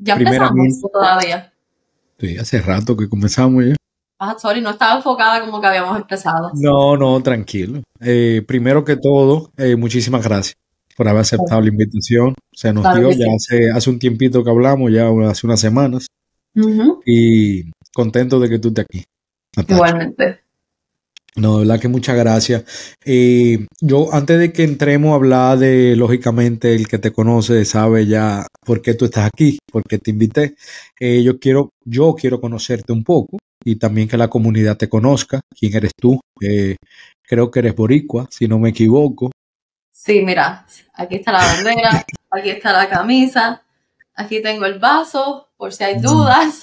Ya empezamos todavía. Sí, hace rato que comenzamos ya. Ah, sorry, no estaba enfocada como que habíamos empezado. No, no, tranquilo. Eh, primero que todo, eh, muchísimas gracias por haber aceptado la invitación. Se nos dio ya hace, hace un tiempito que hablamos, ya hace unas semanas. Y contento de que tú estés aquí. Igualmente. No, de verdad que muchas gracias. Eh, yo, antes de que entremos a hablar de, lógicamente, el que te conoce sabe ya por qué tú estás aquí, por qué te invité. Eh, yo quiero, yo quiero conocerte un poco y también que la comunidad te conozca. ¿Quién eres tú? Eh, creo que eres boricua, si no me equivoco. Sí, mira, aquí está la bandera, aquí está la camisa, aquí tengo el vaso, por si hay mm. dudas.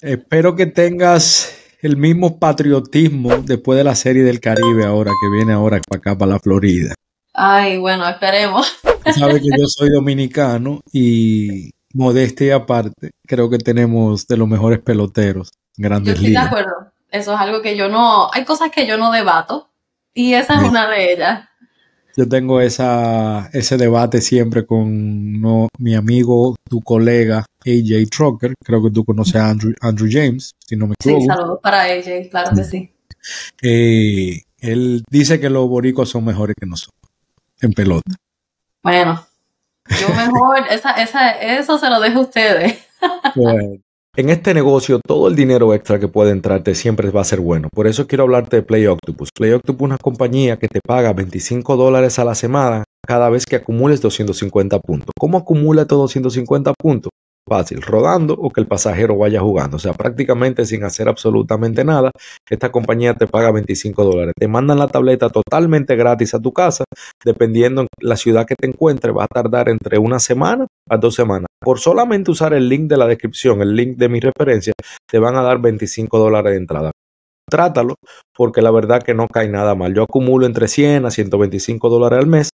Espero que tengas el mismo patriotismo después de la serie del Caribe ahora que viene ahora para acá, para la Florida. Ay, bueno, esperemos. Sabes que yo soy dominicano y modestia aparte, creo que tenemos de los mejores peloteros, grandes yo estoy de acuerdo. Eso es algo que yo no, hay cosas que yo no debato y esa es una de ellas. Yo tengo esa, ese debate siempre con mi amigo, tu colega AJ Trucker. Creo que tú conoces a Andrew, Andrew James, si no me equivoco. Sí, saludos para AJ, claro que sí. Eh, él dice que los boricos son mejores que nosotros en pelota. Bueno, yo mejor, esa, esa, eso se lo dejo a ustedes. bueno. En este negocio, todo el dinero extra que puede entrarte siempre va a ser bueno. Por eso quiero hablarte de Play Octopus. Play Octopus es una compañía que te paga 25 dólares a la semana cada vez que acumules 250 puntos. ¿Cómo acumula estos 250 puntos? Fácil, rodando o que el pasajero vaya jugando. O sea, prácticamente sin hacer absolutamente nada, esta compañía te paga 25 dólares. Te mandan la tableta totalmente gratis a tu casa, dependiendo en la ciudad que te encuentres, va a tardar entre una semana a dos semanas. Por solamente usar el link de la descripción, el link de mi referencia, te van a dar 25 dólares de entrada trátalo, porque la verdad que no cae nada mal. Yo acumulo entre 100 a 125 dólares al mes.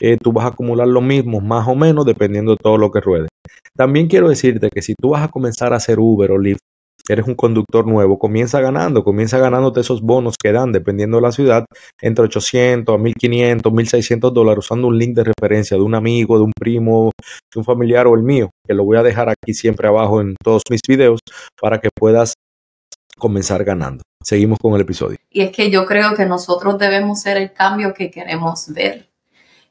Eh, tú vas a acumular lo mismo, más o menos, dependiendo de todo lo que ruede. También quiero decirte que si tú vas a comenzar a hacer Uber o Lyft, eres un conductor nuevo, comienza ganando, comienza ganándote esos bonos que dan, dependiendo de la ciudad, entre 800 a 1500, 1600 dólares, usando un link de referencia de un amigo, de un primo, de un familiar o el mío, que lo voy a dejar aquí siempre abajo en todos mis videos para que puedas comenzar ganando. Seguimos con el episodio. Y es que yo creo que nosotros debemos ser el cambio que queremos ver.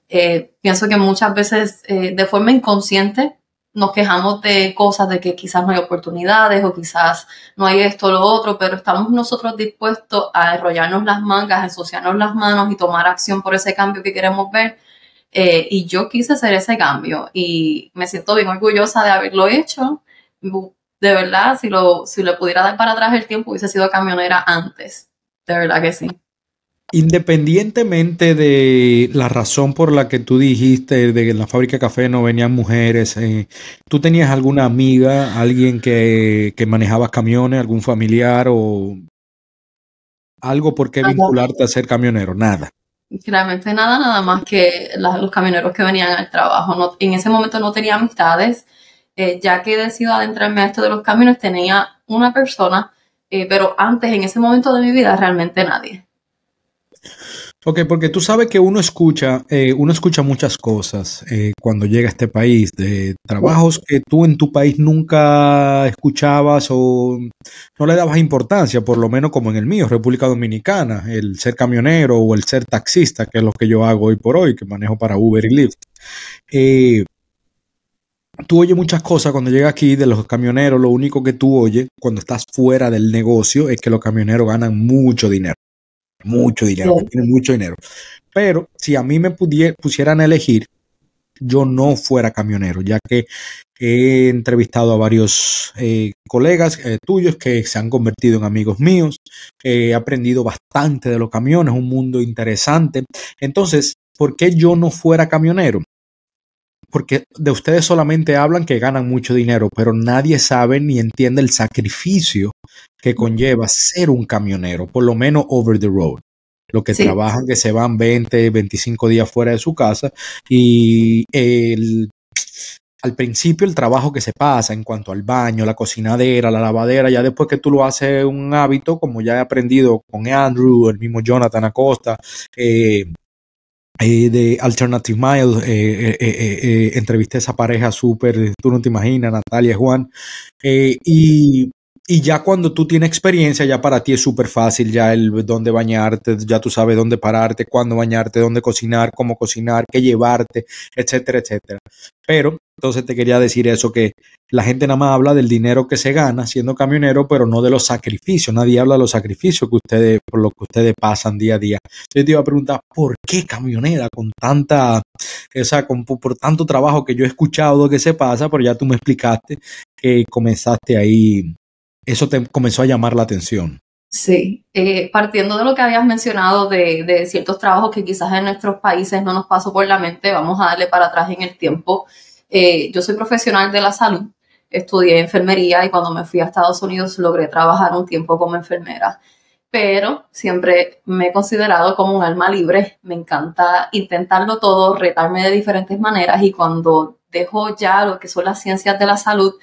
Eh, pienso que muchas veces eh, de forma inconsciente nos quejamos de cosas de que quizás no hay oportunidades o quizás no hay esto o lo otro, pero estamos nosotros dispuestos a enrollarnos las mangas, ensuciarnos las manos y tomar acción por ese cambio que queremos ver. Eh, y yo quise hacer ese cambio y me siento bien orgullosa de haberlo hecho de verdad, si, lo, si le pudiera dar para atrás el tiempo, hubiese sido camionera antes. De verdad que sí. Independientemente de la razón por la que tú dijiste de que en la fábrica de café no venían mujeres, eh, ¿tú tenías alguna amiga, alguien que, manejaba camiones, algún familiar o algo por qué vincularte a ser camionero? Nada. Realmente nada, nada más que los camioneros que venían al trabajo. en ese momento no tenía amistades. Eh, ya que he decidido adentrarme a esto de los caminos, tenía una persona, eh, pero antes, en ese momento de mi vida, realmente nadie. Ok, porque tú sabes que uno escucha, eh, uno escucha muchas cosas cuando llega a este país, de trabajos que tú en tu país nunca escuchabas o no le dabas importancia, por lo menos como en el mío, República Dominicana, el ser camionero o el ser taxista, que es lo que yo hago hoy por hoy, que manejo para Uber y Lyft tú oyes muchas cosas cuando llegas aquí de los camioneros. Lo único que tú oyes cuando estás fuera del negocio es que los camioneros ganan mucho dinero. Mucho dinero, tienen mucho dinero. Pero si a mí me pusieran a elegir, yo no fuera camionero, ya que he entrevistado a varios eh, colegas eh, tuyos que se han convertido en amigos míos. he aprendido bastante de los camiones, un mundo interesante. Entonces, ¿por qué yo no fuera camionero? Porque de ustedes solamente hablan que ganan mucho dinero, pero nadie sabe ni entiende el sacrificio que conlleva ser un camionero, por lo menos over the road. Lo que trabajan, que se van 20, 25 días fuera de su casa y el, al principio el trabajo que se pasa en cuanto al baño, la cocinadera, la lavadera, ya después que tú lo haces un hábito, como ya he aprendido con Andrew, el mismo Jonathan Acosta, eh, eh, de Alternative Mile, eh, eh, entrevisté a esa pareja súper, tú no te imaginas, Natalia Juan, y, y, ya cuando tú tienes experiencia, ya para ti es súper fácil, ya el dónde bañarte, ya tú sabes dónde pararte, cuándo bañarte, dónde cocinar, cómo cocinar, qué llevarte, etcétera, etcétera. Pero entonces te quería decir eso, que la gente nada más habla del dinero que se gana siendo camionero, pero no de los sacrificios. Nadie habla de los sacrificios que ustedes, por lo que ustedes pasan día a día. Yo te iba a preguntar, ¿por qué camionera con tanta, o sea, con, por tanto trabajo que yo he escuchado que se pasa, pero ya tú me explicaste que comenzaste ahí, eso te comenzó a llamar la atención. Sí, eh, partiendo de lo que habías mencionado de, ciertos trabajos que quizás en nuestros países no nos pasó por la mente, vamos a darle para atrás en el tiempo. Eh, yo soy profesional de la salud, estudié enfermería y cuando me fui a Estados Unidos logré trabajar un tiempo como enfermera, pero siempre me he considerado como un alma libre, me encanta intentarlo todo, retarme de diferentes maneras y cuando dejo ya lo que son las ciencias de la salud,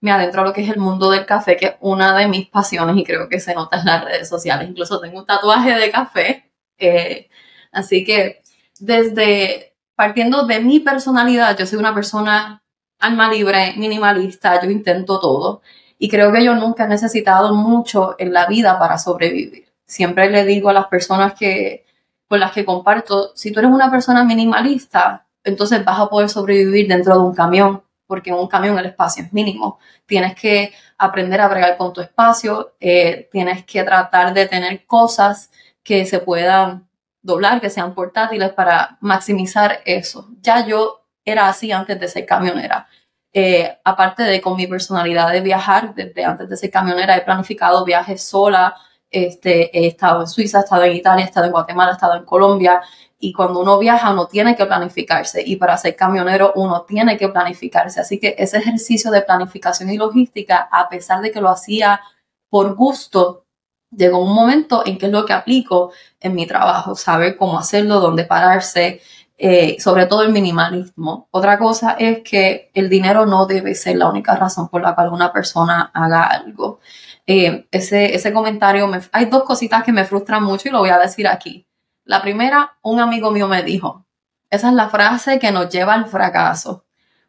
me adentro a lo que es el mundo del café, que es una de mis pasiones y creo que se nota en las redes sociales. Incluso tengo un tatuaje de café. Eh, así que desde partiendo de mi personalidad, yo soy una persona alma libre, minimalista, yo intento todo. Y creo que yo nunca he necesitado mucho en la vida para sobrevivir. Siempre le digo a las personas que, con las que comparto, si tú eres una persona minimalista, entonces vas a poder sobrevivir dentro de un camión, porque en un camión el espacio es mínimo. Tienes que aprender a bregar con tu espacio, eh, tienes que tratar de tener cosas que se puedan doblar, que sean portátiles para maximizar eso. Ya yo era así antes de ser camionera. Eh, aparte de con mi personalidad de viajar, desde antes de ser camionera he planificado viajes sola, este, he estado en Suiza, he estado en Italia, he estado en Guatemala, he estado en Colombia. Y cuando uno viaja, uno tiene que planificarse. Y para ser camionero, uno tiene que planificarse. Así que ese ejercicio de planificación y logística, a pesar de que lo hacía por gusto, llegó un momento en que es lo que aplico en mi trabajo, saber cómo hacerlo, dónde pararse, eh, sobre todo el minimalismo. Otra cosa es que el dinero no debe ser la única razón por la cual una persona haga algo. Eh, ese, ese comentario, me, hay dos cositas que me frustran mucho y lo voy a decir aquí. La primera, un amigo mío me dijo, esa es la frase que nos lleva al fracaso,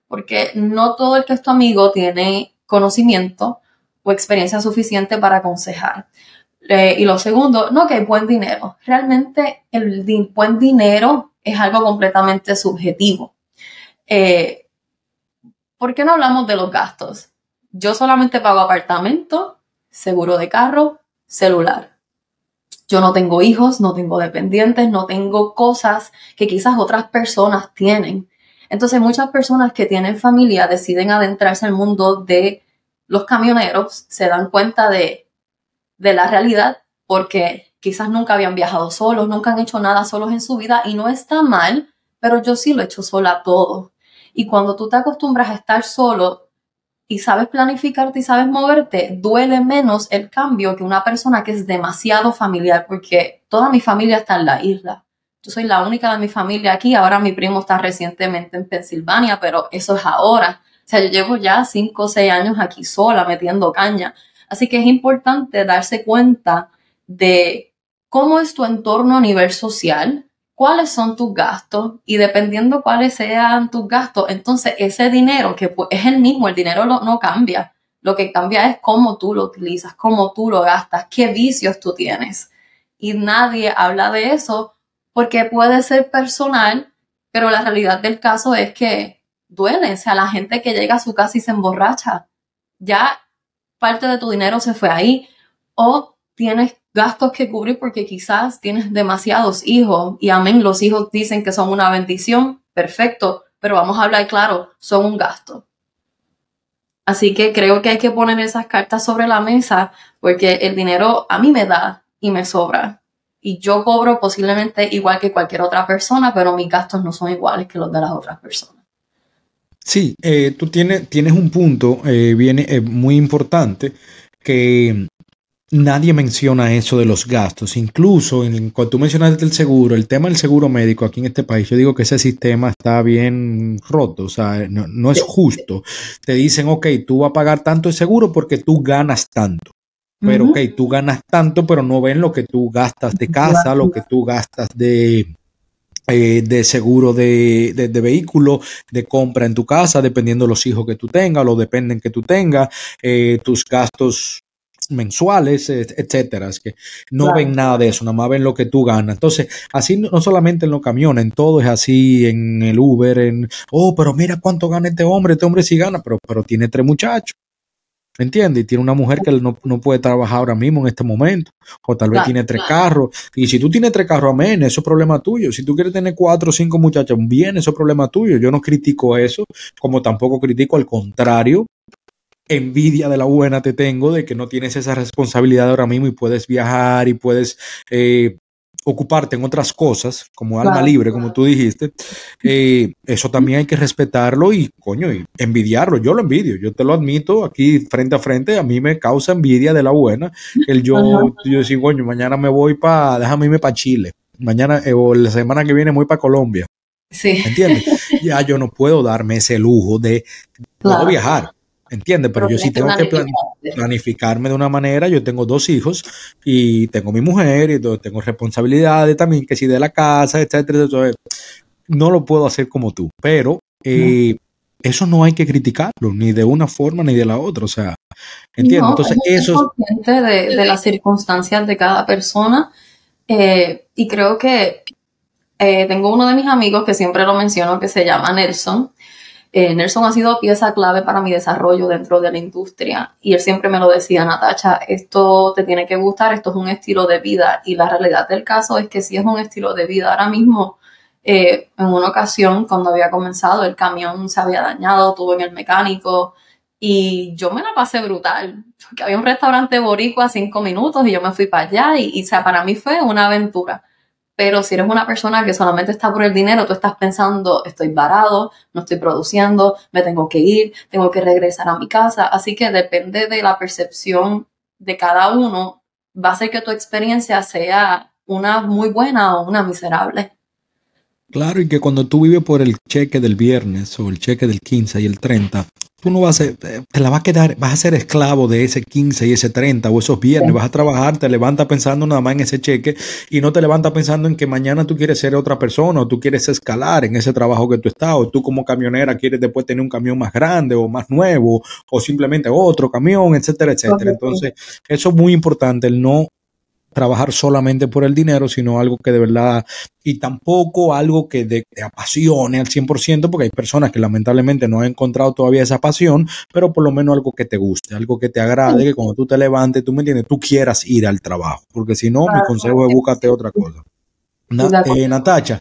porque no todo el que es tu amigo tiene conocimiento o experiencia suficiente para aconsejar. Eh, y lo segundo, no que hay buen dinero. Realmente el buen dinero es algo completamente subjetivo. Eh, ¿Por qué no hablamos de los gastos? Yo solamente pago apartamento, seguro de carro, celular. Yo no tengo hijos, no tengo dependientes, no tengo cosas que quizás otras personas tienen. Entonces muchas personas que tienen familia deciden adentrarse al mundo de los camioneros, se dan cuenta de de la realidad porque quizás nunca habían viajado solos, nunca han hecho nada solos en su vida y no está mal, pero yo sí lo he hecho sola todo. Y cuando tú te acostumbras a estar solo y sabes planificarte y sabes moverte, duele menos el cambio que una persona que es demasiado familiar, porque toda mi familia está en la isla. Yo soy la única de mi familia aquí, ahora mi primo está recientemente en Pensilvania, pero eso es ahora. O sea, yo llevo ya cinco o seis años aquí sola metiendo caña. Así que es importante darse cuenta de cómo es tu entorno a nivel social, cuáles son tus gastos y dependiendo cuáles sean tus gastos, entonces ese dinero que pues, es el mismo, el dinero no cambia. Lo que cambia es cómo tú lo utilizas, cómo tú lo gastas, qué vicios tú tienes. Y nadie habla de eso porque puede ser personal, pero la realidad del caso es que duele. O sea, la gente que llega a su casa y se emborracha, ya parte de tu dinero se fue ahí o tienes gastos que cubrir porque quizás tienes demasiados hijos y amén, los hijos dicen que son una bendición, perfecto, pero vamos a hablar claro, son un gasto. Así que creo que hay que poner esas cartas sobre la mesa porque el dinero a mí me da y me sobra. Y yo cobro posiblemente igual que cualquier otra persona, pero mis gastos no son iguales que los de las otras personas. Sí, eh, tú tienes, tienes un punto eh, viene, eh, muy importante que nadie menciona eso de los gastos. Incluso en, cuando tú mencionaste el seguro, el tema del seguro médico aquí en este país, yo digo que ese sistema está bien roto, o sea, no, es justo. Te dicen, ok, tú vas a pagar tanto el seguro porque tú ganas tanto. Pero, ok, tú ganas tanto, pero no ven lo que tú gastas de casa, lo que tú gastas de, eh, de seguro de, de, vehículo, de compra en tu casa, dependiendo de los hijos que tú tengas, lo dependen que tú tengas, eh, tus gastos mensuales, etcétera. Es que no ven nada de eso, nada más ven lo que tú ganas. Entonces, así no solamente en los camiones, en todo es así, en el Uber, en, oh, pero mira cuánto gana este hombre, este hombre sí gana, pero, pero tiene tres muchachos. ¿Entiendes? Y tiene una mujer que no, puede trabajar ahora mismo en este momento. O tal vez tiene tres carros. Y si tú tienes tres carros, amén, eso es problema tuyo. Si tú quieres tener cuatro o cinco muchachos, bien, eso es problema tuyo. Yo no critico eso, como tampoco critico al contrario envidia de la buena te tengo de que no tienes esa responsabilidad ahora mismo y puedes viajar y puedes eh, ocuparte en otras cosas, como alma libre, como tú dijiste, eh, eso también hay que respetarlo y, coño, y envidiarlo. Yo lo envidio, yo te lo admito aquí frente a frente, a mí me causa envidia de la buena. El yo, yo decir, coño, mañana me voy para, déjame irme para Chile, mañana eh, o la semana que viene voy para Colombia. Sí. ¿Entiendes? ya yo no puedo darme ese lujo de viajar, ¿Entiendes? Pero, yo sí tengo que planificarme de una manera. Yo tengo dos hijos y tengo mi mujer y tengo responsabilidades también, que si de la casa, etcétera, etcétera. No lo puedo hacer como tú, pero eh, eso no hay que criticarlo, ni de una forma ni de la otra. O sea, ¿entiendes? Entonces, eso es. De, de las circunstancias de cada persona. Eh, y creo que eh, tengo uno de mis amigos que siempre lo menciono, que se llama Nelson. Eh, Nelson ha sido pieza clave para mi desarrollo dentro de la industria y él siempre me lo decía, Natacha, esto te tiene que gustar, esto es un estilo de vida y la realidad del caso es que si es un estilo de vida. Ahora mismo, eh, en una ocasión, cuando había comenzado, el camión se había dañado, tuve en el mecánico y yo me la pasé brutal, porque había un restaurante boricua a cinco minutos y yo me fui para allá y, y sea, para mí fue una aventura. Pero si eres una persona que solamente está por el dinero, tú estás pensando, estoy varado, no estoy produciendo, me tengo que ir, tengo que regresar a mi casa. Así que depende de la percepción de cada uno, va a ser que tu experiencia sea una muy buena o una miserable. Claro, y que cuando tú vives por el cheque del viernes o el cheque del 15 y el 30, tú no vas a, te la vas a quedar, vas a ser esclavo de ese 15 y ese 30 o esos viernes, vas a trabajar, te levantas pensando nada más en ese cheque y no te levantas pensando en que mañana tú quieres ser otra persona o tú quieres escalar en ese trabajo que tú estás o tú como camionera quieres después tener un camión más grande o más nuevo o simplemente otro camión, etcétera, etcétera. Entonces, eso es muy importante, el no trabajar solamente por el dinero, sino algo que de verdad, y tampoco algo que te apasione al 100%, porque hay personas que lamentablemente no han encontrado todavía esa pasión, pero por lo menos algo que te guste, algo que te agrade, que cuando tú te levantes, tú me entiendes, tú quieras ir al trabajo, porque si no, mi consejo es búscate otra cosa. Eh, Natacha,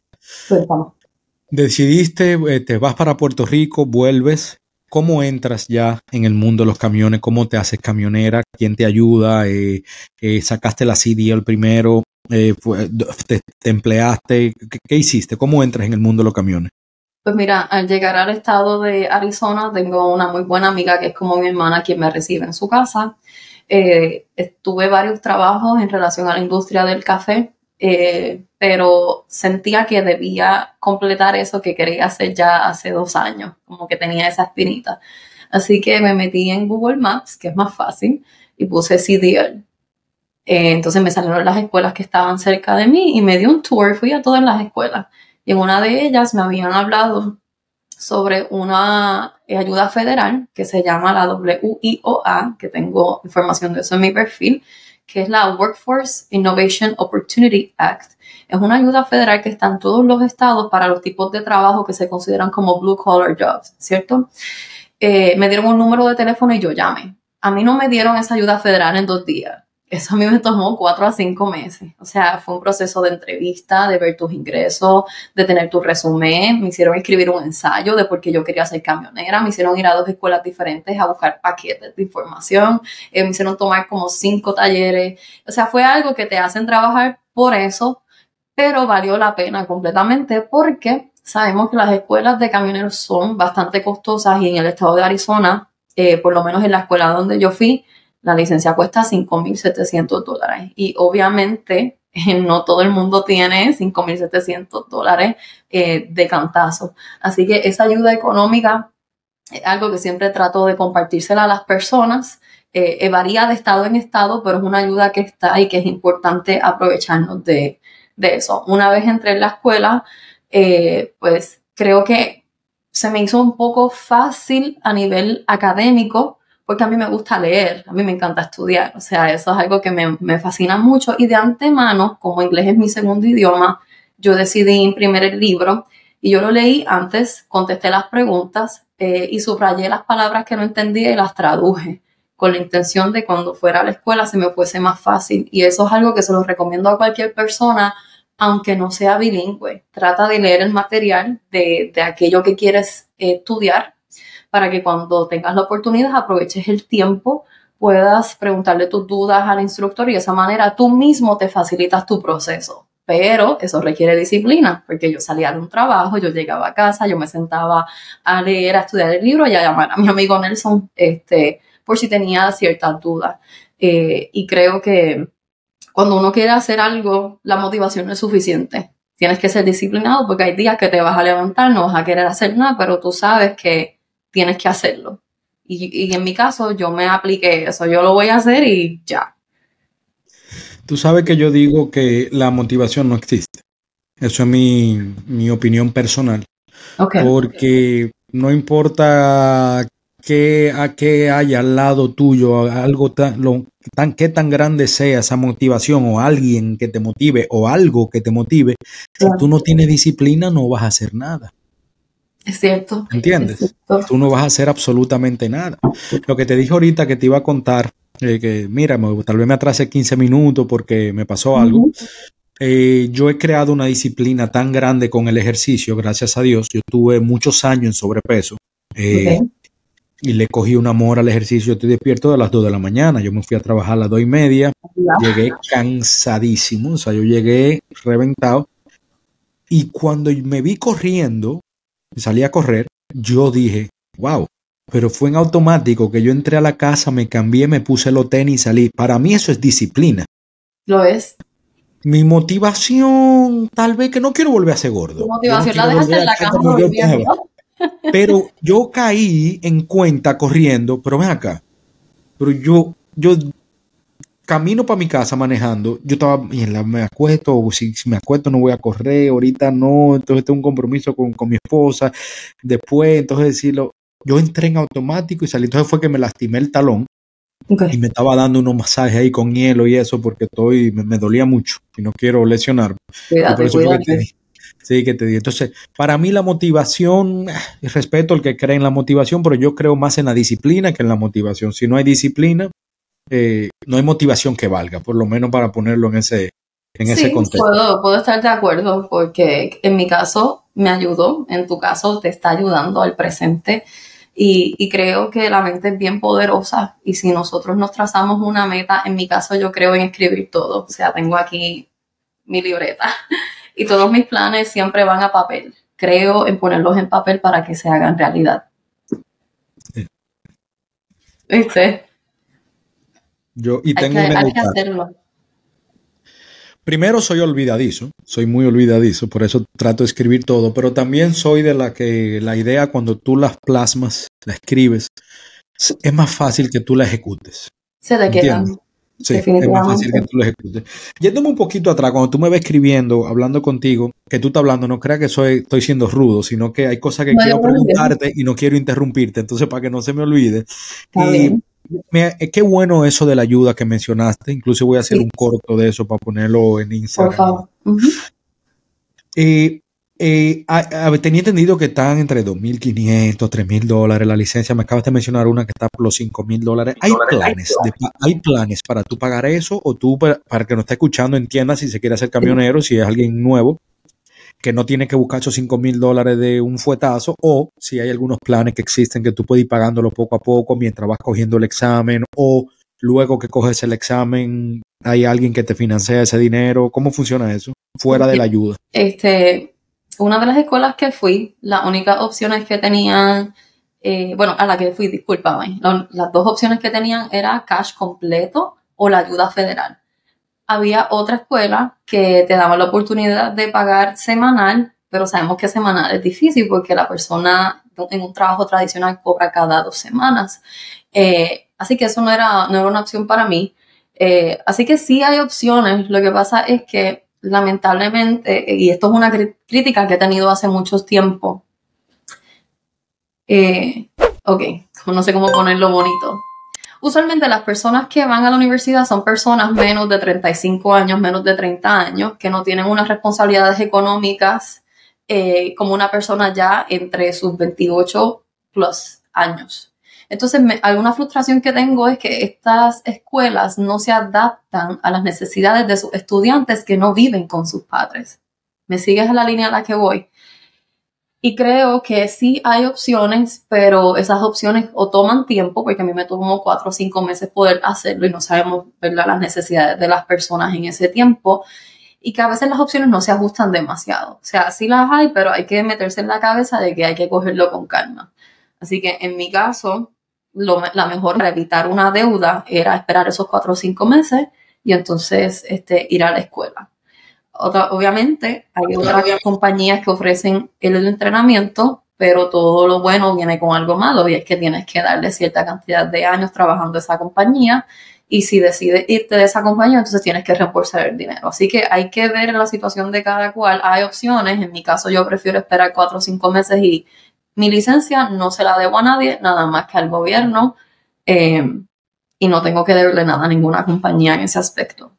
decidiste, eh, te vas para Puerto Rico, vuelves, ¿Cómo entras ya en el mundo de los camiones? ¿Cómo te haces camionera? ¿Quién te ayuda? Eh, eh, ¿Sacaste la el primero? Eh, te, empleaste? ¿Qué, hiciste? ¿Cómo entras en el mundo de los camiones? Pues mira, al llegar al estado de Arizona, tengo una muy buena amiga que es como mi hermana quien me recibe en su casa. tuve varios trabajos en relación a la industria del café. Eh, pero sentía que debía completar eso que quería hacer ya hace dos años, como que tenía esa espinita. Así que me metí en Google Maps, que es más fácil, y puse CDL. Eh, entonces me salieron las escuelas que estaban cerca de mí y me di un tour, fui a todas las escuelas. Y en una de ellas me habían hablado sobre una ayuda federal que se llama la WIOA, que tengo información de eso en mi perfil, que es la Workforce Innovation Opportunity Act. Es una ayuda federal que está en todos los estados para los tipos de trabajo que se consideran como blue collar jobs, ¿cierto? Eh, me dieron un número de teléfono y yo llamé. A mí no me dieron esa ayuda federal en dos días eso a mí me tomó cuatro a cinco meses. O sea, fue un proceso de entrevista, de ver tus ingresos, de tener tu resumen. Me hicieron escribir un ensayo de por qué yo quería ser camionera. Me hicieron ir a dos escuelas diferentes a buscar paquetes de información. Eh, me hicieron tomar como cinco talleres. O sea, fue algo que te hacen trabajar por eso, pero valió la pena completamente porque sabemos que las escuelas de camioneros son bastante costosas y en el estado de Arizona, eh, por lo menos en la escuela donde yo fui, la licencia cuesta 5.700 dólares y obviamente no todo el mundo tiene 5.700 dólares eh, de cantazo. Así que esa ayuda económica es algo que siempre trato de compartírsela a las personas. Eh, eh, varía de estado en estado, pero es una ayuda que está y que es importante aprovecharnos de, de eso. Una vez entré en la escuela, eh, pues creo que se me hizo un poco fácil a nivel académico, porque a mí me gusta leer, a mí me encanta estudiar, o sea, eso es algo que me, me fascina mucho y de antemano, como inglés es mi segundo idioma, yo decidí imprimir el libro y yo lo leí antes, contesté las preguntas eh, y subrayé las palabras que no entendía y las traduje con la intención de cuando fuera a la escuela se me fuese más fácil. Y eso es algo que se lo recomiendo a cualquier persona, aunque no sea bilingüe. Trata de leer el material de, de aquello que quieres estudiar para que cuando tengas la oportunidad aproveches el tiempo, puedas preguntarle tus dudas al instructor y de esa manera tú mismo te facilitas tu proceso pero eso requiere disciplina, porque yo salía de un trabajo, yo llegaba a casa, yo me sentaba a leer, a estudiar el libro y a llamar a mi amigo Nelson este, por si tenía ciertas dudas. Eh, y creo que cuando uno quiere hacer algo, la motivación no es suficiente. Tienes que ser disciplinado porque hay días que te vas a levantar, no vas a querer hacer nada, pero tú sabes que tienes que hacerlo. Y, y en mi caso, yo me apliqué eso, yo lo voy a hacer y ya. Tú sabes que yo digo que la motivación no existe. Eso es mi, opinión personal. Porque no importa qué, a qué haya al lado tuyo, algo tan, lo, tan, qué tan grande sea esa motivación o alguien que te motive o algo que te motive, si tú no tienes disciplina no vas a hacer nada. Es cierto. ¿Entiendes? Tú no vas a hacer absolutamente nada. Lo que te dije ahorita que te iba a contar eh, que mira, tal vez me atrase 15 minutos porque me pasó algo. Eh, yo he creado una disciplina tan grande con el ejercicio, gracias a Dios. Yo tuve muchos años en sobrepeso eh, y le cogí un amor al ejercicio. Estoy despierto a las 2 de la mañana. Yo me fui a trabajar a las 2 y media. Llegué cansadísimo, o sea, yo llegué reventado. Y cuando me vi corriendo, salí a correr, yo dije, wow, pero fue en automático que yo entré a la casa, me cambié, me puse los tenis y salí. Para mí eso es disciplina. Lo es. Mi motivación, tal vez que no quiero volver a ser gordo. Mi motivación la dejaste en la cama. Pero yo caí en cuenta corriendo, pero ven acá. Pero yo, yo camino para mi casa manejando, yo estaba, me acuesto, o si, me acuesto no voy a correr, ahorita no, entonces tengo un compromiso con, con mi esposa, después, entonces decirlo, yo entré en automático y salí. Entonces fue que me lastimé el talón y me estaba dando unos masajes ahí con hielo y eso porque estoy, me, dolía mucho y no quiero lesionarme. Cuídate, sí, que te di. Entonces, para mí la motivación, eh, respeto al que cree en la motivación, pero yo creo más en la disciplina que en la motivación. Si no hay disciplina, eh, no hay motivación que valga, por lo menos para ponerlo en ese, en ese contexto. Puedo, puedo estar de acuerdo porque en mi caso me ayudó, en tu caso te está ayudando al presente y, creo que la mente es bien poderosa y si nosotros nos trazamos una meta, en mi caso yo creo en escribir todo, o sea, tengo aquí mi libreta y todos mis planes siempre van a papel. Creo en ponerlos en papel para que se hagan realidad. ¿Viste? Yo, y tengo hay que hacerlo. Primero soy olvidadizo, soy muy olvidadizo, por eso trato de escribir todo, pero también soy de la que la idea cuando tú las plasmas, la escribes, es más fácil que tú la ejecutes. Se te. Sí, es más fácil que tú la ejecutes. Yéndome un poquito atrás, cuando tú me ves escribiendo, hablando contigo, que tú estás hablando, no creas que soy, estoy siendo rudo, sino que hay cosas que quiero preguntarte y no quiero interrumpirte. Entonces, para que no se me olvide. Eh, qué bueno eso de la ayuda que mencionaste. Incluso voy a hacer un corto de eso para ponerlo en Instagram. Por favor. Eh, eh, tenía entendido que están entre 2.500, 3.000 dólares la licencia. Me acabas de mencionar una que está por los 5.000 dólares. ¿Hay planes, ¿Hay planes para tú pagar eso? O tú, para, para que nos esté escuchando, entienda si se quiere hacer camionero, si es alguien nuevo que no tiene que buscar esos 5 mil dólares de un fuetazo, o si hay algunos planes que existen que tú puedes ir pagándolo poco a poco mientras vas cogiendo el examen, o luego que coges el examen, hay alguien que te financia ese dinero. ¿Cómo funciona eso? Fuera de la ayuda. Este, una de las escuelas que fui, las únicas opciones que tenían, eh, bueno, a la que fui, discúlpame, las dos opciones que tenían era cash completo o la ayuda federal había otra escuela que te daba la oportunidad de pagar semanal, pero sabemos que semanal es difícil porque la persona en un trabajo tradicional cobra cada dos semanas. Eh, así que eso no era, no era una opción para mí. Eh, así que sí hay opciones. Lo que pasa es que lamentablemente, y esto es una crítica que he tenido hace mucho tiempo, eh, ok, no sé cómo ponerlo bonito. Usualmente las personas que van a la universidad son personas menos de 35 años, menos de 30 años, que no tienen unas responsabilidades económicas eh, como una persona ya entre sus 28 plus años. Entonces, alguna frustración que tengo es que estas escuelas no se adaptan a las necesidades de sus estudiantes que no viven con sus padres. ¿Me sigues a la línea a la que voy? Y creo que sí hay opciones, pero esas opciones o toman tiempo, porque a mí me tomó cuatro o cinco meses poder hacerlo y no sabemos las necesidades de las personas en ese tiempo. Y que a veces las opciones no se ajustan demasiado. O sea, sí las hay, pero hay que meterse en la cabeza de que hay que cogerlo con calma. Así que en mi caso, la mejor para evitar una deuda era esperar esos cuatro o cinco meses y entonces este, ir a la escuela obviamente hay otras compañías que ofrecen el entrenamiento, pero todo lo bueno viene con algo malo y es que tienes que darle cierta cantidad de años trabajando esa compañía y si decides irte de esa compañía, entonces tienes que reembolsar el dinero. Así que hay que ver la situación de cada cual. Hay opciones, en mi caso yo prefiero esperar cuatro o cinco meses y mi licencia no se la debo a nadie, nada más que al gobierno eh, y no tengo que deberle nada a ninguna compañía en ese aspecto.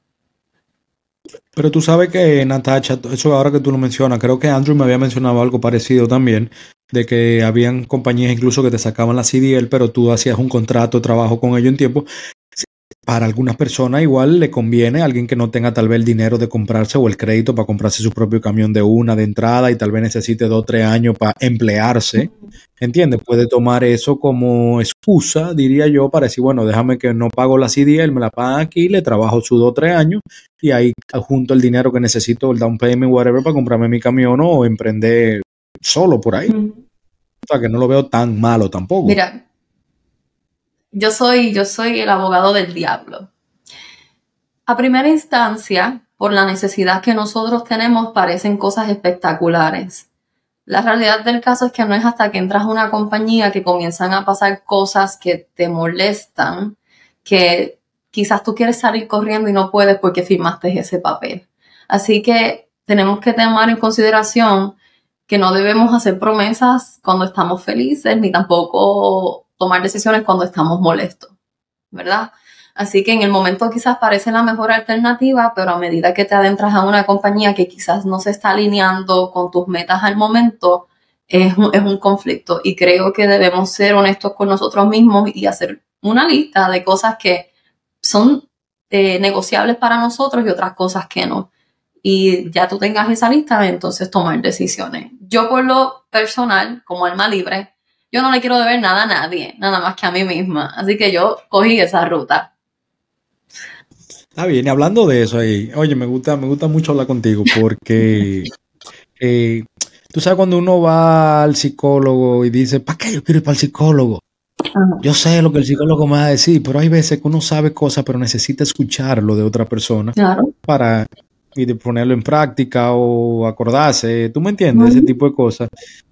Pero tú sabes que, Natacha, eso ahora que tú lo mencionas, creo que Andrew me había mencionado algo parecido también, de que habían compañías incluso que te sacaban la CDL, pero tú hacías un contrato trabajo con ellos en tiempo para algunas personas igual le conviene a alguien que no tenga tal vez el dinero de comprarse o el crédito para comprarse su propio camión de una de entrada y tal vez necesite dos o tres años para emplearse. ¿Entiendes? Puede tomar eso como excusa, diría yo, para decir, bueno, déjame que no pago la él me la paga aquí, le trabajo sus dos o tres años y ahí junto el dinero que necesito, el down payment, whatever, para comprarme mi camión o emprender solo por ahí. O sea, que no lo veo tan malo tampoco. Mira, yo soy, yo soy el abogado del diablo. A primera instancia, por la necesidad que nosotros tenemos, parecen cosas espectaculares. La realidad del caso es que no es hasta que entras a una compañía que comienzan a pasar cosas que te molestan, que quizás tú quieres salir corriendo y no puedes porque firmaste ese papel. Así que tenemos que tomar en consideración que no debemos hacer promesas cuando estamos felices, ni tampoco tomar decisiones cuando estamos molestos, ¿verdad? Así que en el momento quizás parece la mejor alternativa, pero a medida que te adentras a una compañía que quizás no se está alineando con tus metas al momento, es un, es un conflicto. Y creo que debemos ser honestos con nosotros mismos y hacer una lista de cosas que son eh, negociables para nosotros y otras cosas que no. Y ya tú tengas esa lista, entonces tomar decisiones. Yo por lo personal, como alma libre, yo no le quiero deber nada a nadie, nada más que a mí misma. Así que yo cogí esa ruta. Está bien, y hablando de eso ahí, oye, me gusta, me gusta mucho hablar contigo porque eh, tú sabes cuando uno va al psicólogo y dice, ¿para qué yo quiero ir para el psicólogo? Yo sé lo que el psicólogo me va a decir, pero hay veces que uno sabe cosas, pero necesita escucharlo de otra persona para ponerlo en práctica o acordarse. ¿Tú me entiendes? Ese tipo de cosas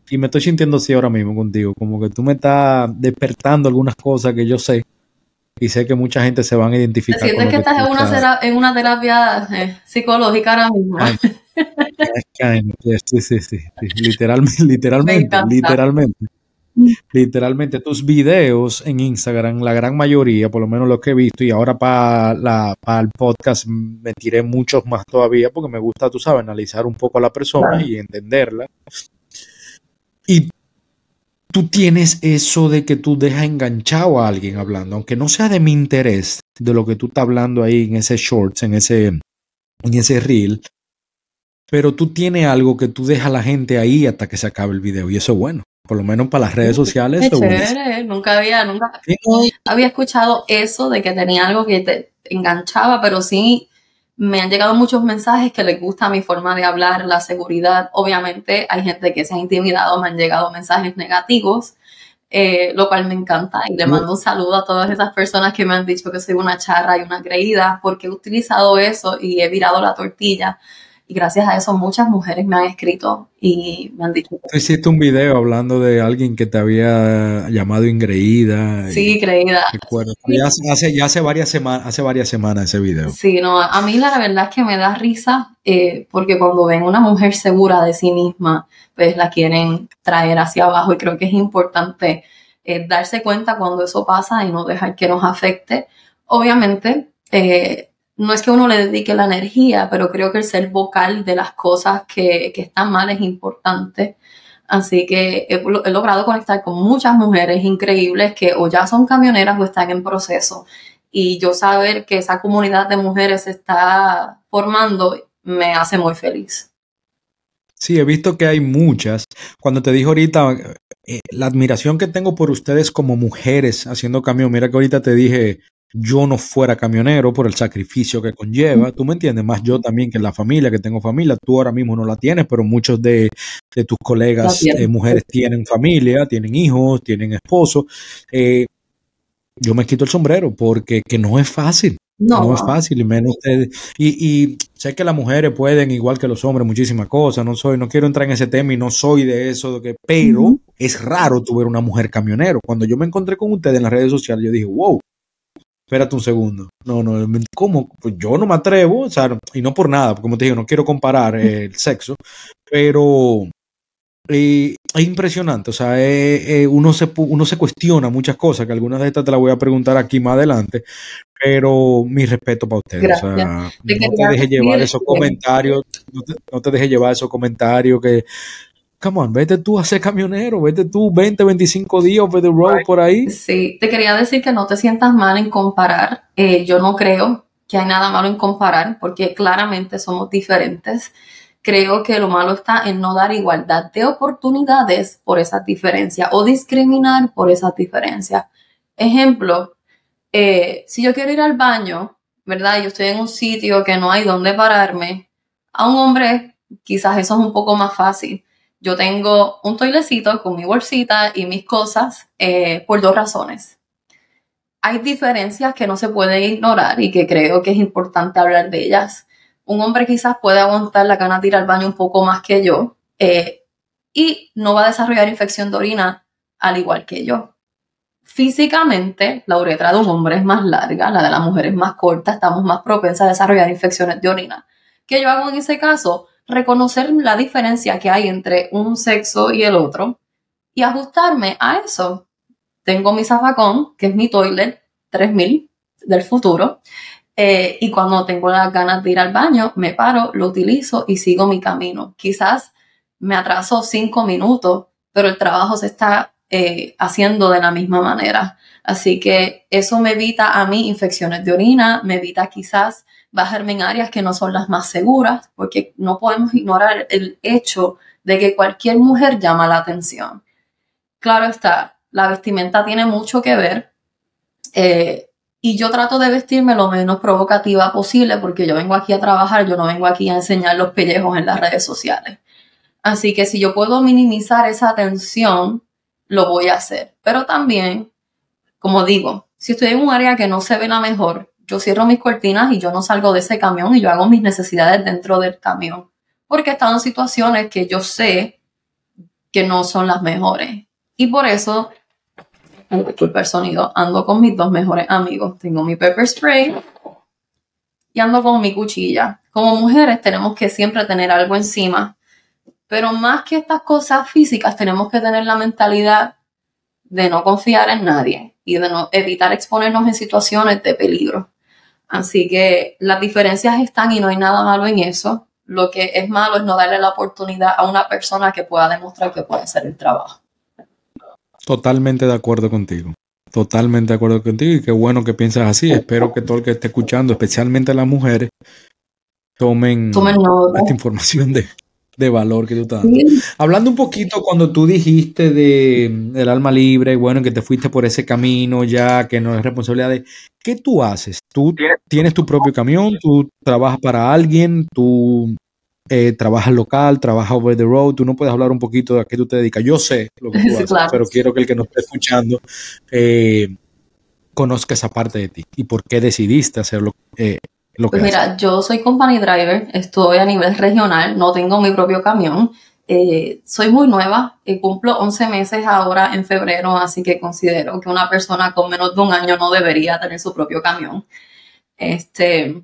y me estoy sintiendo así ahora mismo contigo, como que tú me estás despertando algunas cosas que yo sé y sé que mucha gente se van a identificar. ¿Sientes que, estás en una, en una terapia eh, psicológica ahora mismo? sí, sí, sí, literalmente, literalmente, literalmente. Literalmente, tus videos en Instagram, la gran mayoría, por lo menos lo que he visto, y ahora para, para el podcast me tiré muchos más todavía porque me gusta, tú sabes, analizar un poco a la persona y entenderla. Y tú tienes eso de que tú dejas enganchado a alguien hablando, aunque no sea de mi interés, de lo que tú estás hablando ahí en ese shorts, en ese, en ese reel, pero tú tienes algo que tú dejas a la gente ahí hasta que se acabe el video y eso es bueno. Por lo menos para las redes sociales. Nunca había, nunca había escuchado eso de que tenía algo que te enganchaba, pero sí me han llegado muchos mensajes que les gusta mi forma de hablar, la seguridad. Obviamente hay gente que se ha intimidado, me han llegado mensajes negativos, eh, lo cual me encanta. Y le mando un saludo a todas esas personas que me han dicho que soy una charra y una creída, porque he utilizado eso y he virado la tortilla. Y gracias a eso muchas mujeres me han escrito y me han dicho... Tú hiciste un video hablando de alguien que te había llamado ingreída. Sí, creída. Ya, hace, ya hace, varias semanas, hace varias semanas ese video. Sí, no, a mí la verdad es que me da risa eh, porque cuando ven una mujer segura de sí misma, pues la quieren traer hacia abajo y creo que es importante eh, darse cuenta cuando eso pasa y no dejar que nos afecte. Obviamente, eh, no es que uno le dedique la energía, pero creo que el ser vocal de las cosas que, están mal es importante. Así que he, logrado conectar con muchas mujeres increíbles que o ya son camioneras o están en proceso. Y yo saber que esa comunidad de mujeres se está formando me hace muy feliz. Sí, he visto que hay muchas. Cuando te dije ahorita, eh, la admiración que tengo por ustedes como mujeres haciendo camión, mira que ahorita te dije, yo no fuera camionero por el sacrificio que conlleva, tú me entiendes, más yo también que la familia, que tengo familia, tú ahora mismo no la tienes, pero muchos de, tus colegas eh, mujeres tienen familia, tienen hijos, tienen esposos. Eh, yo me quito el sombrero porque que no es fácil. No. es fácil, y menos ustedes. Y, sé que las mujeres pueden, igual que los hombres, muchísimas cosas. No soy, no quiero entrar en ese tema y no soy de eso, que, pero es raro tu ver una mujer camionero. Cuando yo me encontré con ustedes en las redes sociales, yo dije, wow, espérate un segundo. No, no, ¿cómo? Pues yo no me atrevo, o sea, y no por nada, porque como te digo, no quiero comparar el sexo, pero eh, es impresionante, o sea, eh, eh, uno, se, uno se cuestiona muchas cosas, que algunas de estas te las voy a preguntar aquí más adelante, pero mi respeto para ustedes. O sea, no te dejes llevar esos comentarios, no te, no te dejes llevar esos comentarios que come on, vete tú a ser camionero, vete tú 20, 25 días over the road por ahí. Sí, te quería decir que no te sientas mal en comparar. Eh, yo no creo que hay nada malo en comparar porque claramente somos diferentes. Creo que lo malo está en no dar igualdad de oportunidades por esas diferencias o discriminar por esas diferencias. Ejemplo, eh, si yo quiero ir al baño, ¿verdad? Yo estoy en un sitio que no hay donde pararme, a un hombre quizás eso es un poco más fácil yo tengo un toilecito con mi bolsita y mis cosas eh, por dos razones. Hay diferencias que no se pueden ignorar y que creo que es importante hablar de ellas. Un hombre quizás puede aguantar la gana de ir al baño un poco más que yo eh, y no va a desarrollar infección de orina al igual que yo. Físicamente, la uretra de un hombre es más larga, la de la mujer es más corta, estamos más propensas a desarrollar infecciones de orina. ¿Qué yo hago en ese caso? Reconocer la diferencia que hay entre un sexo y el otro y ajustarme a eso. Tengo mi zafacón, que es mi toilet 3000 del futuro, eh, y cuando tengo las ganas de ir al baño, me paro, lo utilizo y sigo mi camino. Quizás me atraso cinco minutos, pero el trabajo se está eh, haciendo de la misma manera. Así que eso me evita a mí infecciones de orina, me evita quizás bajarme en áreas que no son las más seguras, porque no podemos ignorar el hecho de que cualquier mujer llama la atención. Claro está, la vestimenta tiene mucho que ver eh, y yo trato de vestirme lo menos provocativa posible porque yo vengo aquí a trabajar, yo no vengo aquí a enseñar los pellejos en las redes sociales. Así que si yo puedo minimizar esa atención, lo voy a hacer. Pero también, como digo, si estoy en un área que no se ve la mejor, yo cierro mis cortinas y yo no salgo de ese camión y yo hago mis necesidades dentro del camión. Porque he estado en situaciones que yo sé que no son las mejores. Y por eso, disculpa el sonido, ando con mis dos mejores amigos. Tengo mi pepper spray y ando con mi cuchilla. Como mujeres tenemos que siempre tener algo encima. Pero más que estas cosas físicas, tenemos que tener la mentalidad de no confiar en nadie y de no evitar exponernos en situaciones de peligro. Así que las diferencias están y no hay nada malo en eso. Lo que es malo es no darle la oportunidad a una persona que pueda demostrar que puede hacer el trabajo. Totalmente de acuerdo contigo. Totalmente de acuerdo contigo y qué bueno que piensas así. Espero que todo el que esté escuchando, especialmente las mujeres, tomen, esta información de, de valor que tú estás dando. Hablando un poquito cuando tú dijiste de, del alma libre, bueno, que te fuiste por ese camino ya, que no es responsabilidad de... ¿Qué tú haces? ¿Tú tienes tu propio camión? ¿Tú trabajas para alguien? ¿Tú eh, trabajas local? ¿Trabajas over the road? ¿Tú no puedes hablar un poquito de a qué tú te dedicas? Yo sé lo que tú haces, pero quiero que el que nos esté escuchando eh, conozca esa parte de ti y por qué decidiste hacerlo, eh, lo que Pues mira, yo soy company driver, estoy a nivel regional, no tengo mi propio camión. Eh, soy muy nueva, y cumplo 11 meses ahora en febrero, así que considero que una persona con menos de un año no debería tener su propio camión. Este,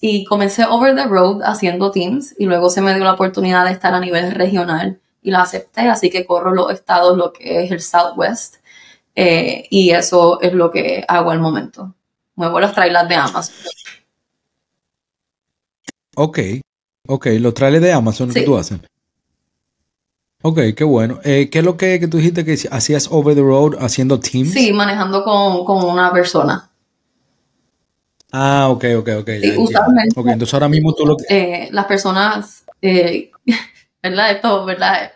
y comencé over the road haciendo teams y luego se me dio la oportunidad de estar a nivel regional y la acepté, así que corro los estados, lo que es el Southwest, eh, y eso es lo que hago al momento. Muevo las trailers de Amazon. Ok, ok, los trailers de Amazon que tú haces. Ok, qué bueno. Eh, ¿Qué es lo que, que tú dijiste que hacías over the road haciendo teams? Sí, manejando con, con una persona. Ah, ok, ok, ok. Sí, usualmente. Ok, entonces ahora mismo tú lo que... eh, las personas, eh, ¿verdad? Esto, ¿verdad?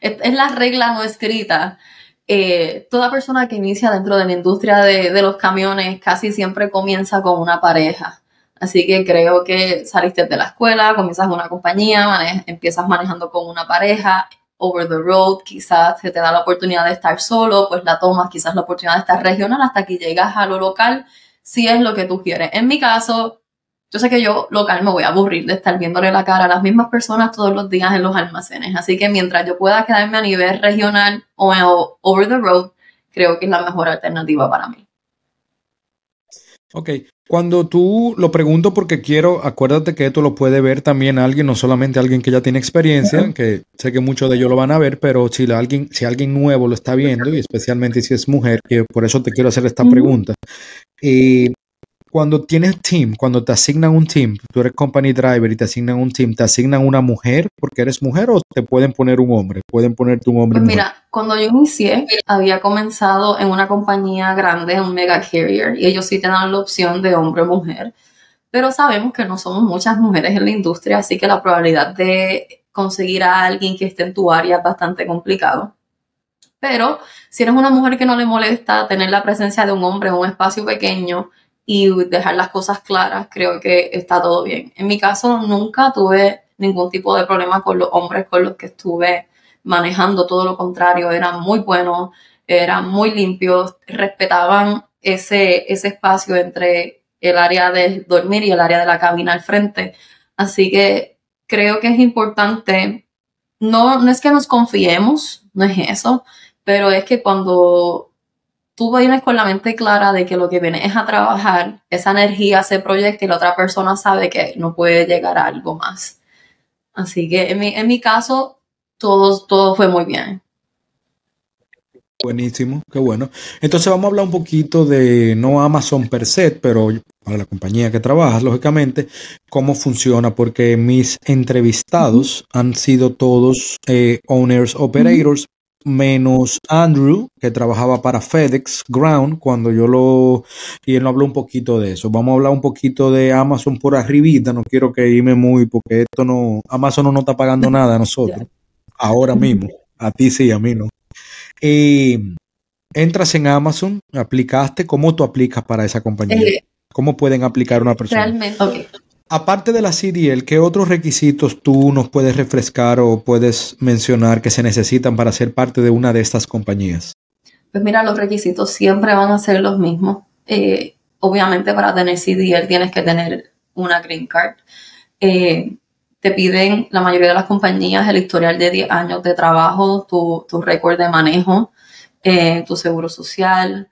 Es, es la regla no escrita. Eh, toda persona que inicia dentro de la industria de, de los camiones casi siempre comienza con una pareja. Así que creo que saliste de la escuela, comienzas una compañía, empiezas manejando con una pareja, over the road, quizás se te da la oportunidad de estar solo, pues la tomas, quizás la oportunidad de estar regional hasta que llegas a lo local, si es lo que tú quieres. En mi caso, yo sé que yo local me voy a aburrir de estar viéndole la cara a las mismas personas todos los días en los almacenes. Así que mientras yo pueda quedarme a nivel regional o over the road, creo que es la mejor alternativa para mí. Ok, cuando tú lo pregunto porque quiero, acuérdate que esto lo puede ver también alguien, no solamente alguien que ya tiene experiencia, que sé que muchos de ellos lo van a ver, pero si la- alguien, si alguien nuevo lo está viendo, y especialmente si es mujer, que por eso te quiero hacer esta pregunta. Eh, cuando tienes team, cuando te asignan un team, tú eres company driver y te asignan un team, ¿te asignan una mujer porque eres mujer o te pueden poner un hombre? Pueden ponerte un hombre. Pues mujer? mira, cuando yo inicié, había comenzado en una compañía grande, un mega carrier, y ellos sí te dan la opción de hombre o mujer. Pero sabemos que no somos muchas mujeres en la industria, así que la probabilidad de conseguir a alguien que esté en tu área es bastante complicado. Pero si eres una mujer que no le molesta tener la presencia de un hombre en un espacio pequeño y dejar las cosas claras, creo que está todo bien. En mi caso, nunca tuve ningún tipo de problema con los hombres con los que estuve manejando, todo lo contrario, eran muy buenos, eran muy limpios, respetaban ese, ese espacio entre el área de dormir y el área de la cabina al frente. Así que creo que es importante, no, no es que nos confiemos, no es eso, pero es que cuando tú vienes con la mente clara de que lo que vienes es a trabajar, esa energía se proyecta y la otra persona sabe que no puede llegar a algo más. Así que en mi, en mi caso, todo, todo fue muy bien. Buenísimo, qué bueno. Entonces vamos a hablar un poquito de no Amazon per se, pero para la compañía que trabajas, lógicamente, cómo funciona, porque mis entrevistados han sido todos eh, owners, operators, menos Andrew, que trabajaba para FedEx Ground, cuando yo lo... Y él no habló un poquito de eso. Vamos a hablar un poquito de Amazon por arribita, no quiero que irme muy, porque esto no... Amazon no nos está pagando nada a nosotros, ahora mismo. A ti sí, a mí no. Eh, entras en Amazon, aplicaste, ¿cómo tú aplicas para esa compañía? Eh, ¿Cómo pueden aplicar una persona? realmente, ok. Aparte de la CDL, ¿qué otros requisitos tú nos puedes refrescar o puedes mencionar que se necesitan para ser parte de una de estas compañías? Pues mira, los requisitos siempre van a ser los mismos. Eh, obviamente para tener CDL tienes que tener una green card. Eh, te piden la mayoría de las compañías el historial de 10 años de trabajo, tu, tu récord de manejo, eh, tu seguro social.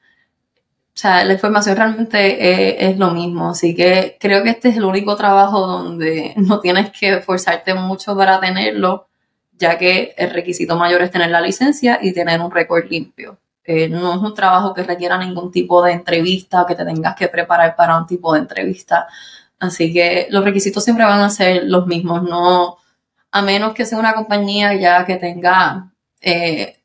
O sea, la información realmente eh, es lo mismo. Así que creo que este es el único trabajo donde no tienes que forzarte mucho para tenerlo, ya que el requisito mayor es tener la licencia y tener un récord limpio. Eh, no es un trabajo que requiera ningún tipo de entrevista o que te tengas que preparar para un tipo de entrevista. Así que los requisitos siempre van a ser los mismos, no a menos que sea una compañía ya que tenga, eh,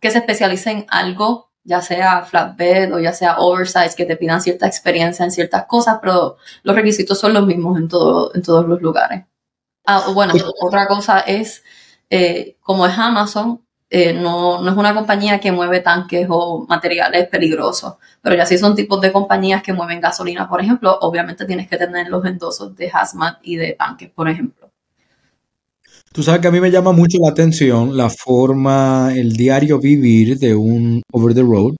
que se especialice en algo, ya sea flatbed o ya sea oversize, que te pidan cierta experiencia en ciertas cosas, pero los requisitos son los mismos en, todo, en todos los lugares. Ah, bueno, otra cosa es, eh, como es Amazon, eh, no, no es una compañía que mueve tanques o materiales peligrosos, pero ya si son tipos de compañías que mueven gasolina, por ejemplo, obviamente tienes que tener los endosos de hazmat y de tanques, por ejemplo. Tú sabes que a mí me llama mucho la atención la forma, el diario vivir de un over the road,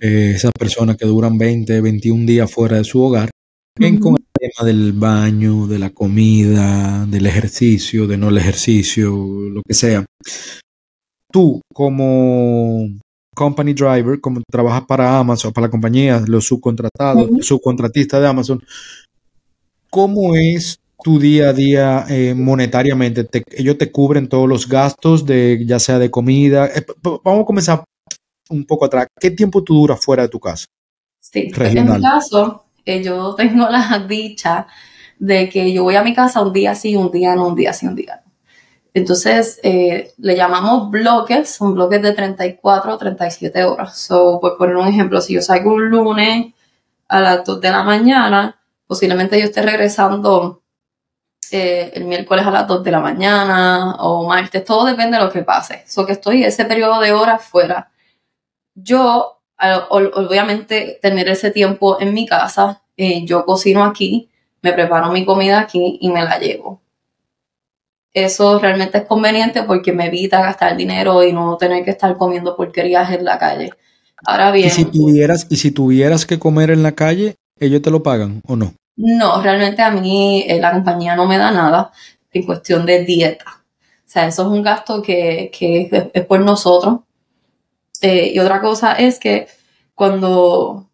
eh, esas personas que duran 20, 21 días fuera de su hogar, en, con tema del baño, de la comida, del ejercicio, de no el ejercicio, lo que sea. Tú, como company driver, como trabajas para Amazon, para la compañía, los subcontratados, subcontratistas de Amazon, ¿cómo es tu día a día eh, monetariamente? ellos te cubren todos los gastos, de, ya sea de comida. Eh, vamos a comenzar un poco atrás. ¿Qué tiempo tú duras fuera de tu casa? Sí, en mi caso, eh, yo tengo la dicha de que yo voy a mi casa un día sí, un día no, un día sí, un día no. Entonces, le llamamos bloques, son bloques de 34 o 37 horas. So, por poner un ejemplo, si yo salgo un lunes a las 2 de la mañana, posiblemente yo esté regresando eh, el miércoles a las 2 de la mañana o martes, todo depende de lo que pase. So que estoy ese periodo de horas fuera. Yo, obviamente, tener ese tiempo en mi casa, eh, yo cocino aquí, me preparo mi comida aquí y me la llevo. Eso realmente es conveniente porque me evita gastar dinero y no tener que estar comiendo porquerías en la calle. Ahora bien. ¿Y si tuvieras, y si tuvieras que comer en la calle, ellos te lo pagan o no? No, realmente a mí eh, la compañía no me da nada en cuestión de dieta. O sea, eso es un gasto que, es, por nosotros. Eh, y otra cosa es que cuando,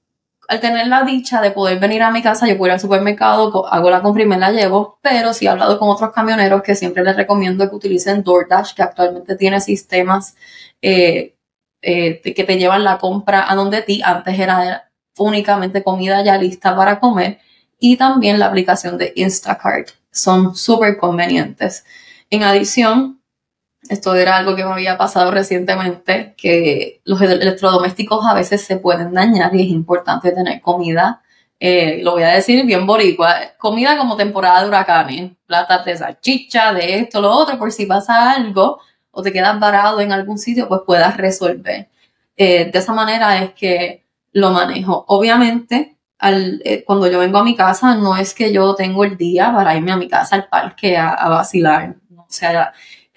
al tener la dicha de poder venir a mi casa, yo puedo ir al supermercado, hago la compra y me la llevo, pero sí he hablado con otros camioneros que siempre les recomiendo que utilicen DoorDash, que actualmente tiene sistemas eh, que te llevan la compra a donde ti. Antes era únicamente comida ya lista para comer y también la aplicación de Instacart. Son súper convenientes. En adición, esto era algo que me había pasado recientemente, que los electrodomésticos a veces se pueden dañar y es importante tener comida. Eh, lo voy a decir bien boricua, comida como temporada de huracanes, platas de salchicha, de esto, lo otro, por si pasa algo o te quedas varado en algún sitio, pues puedas resolver. Eh, de esa manera es que lo manejo. Obviamente, eh, cuando yo vengo a mi casa, no es que yo tengo el día para irme a mi casa al parque a, vacilar. O sea,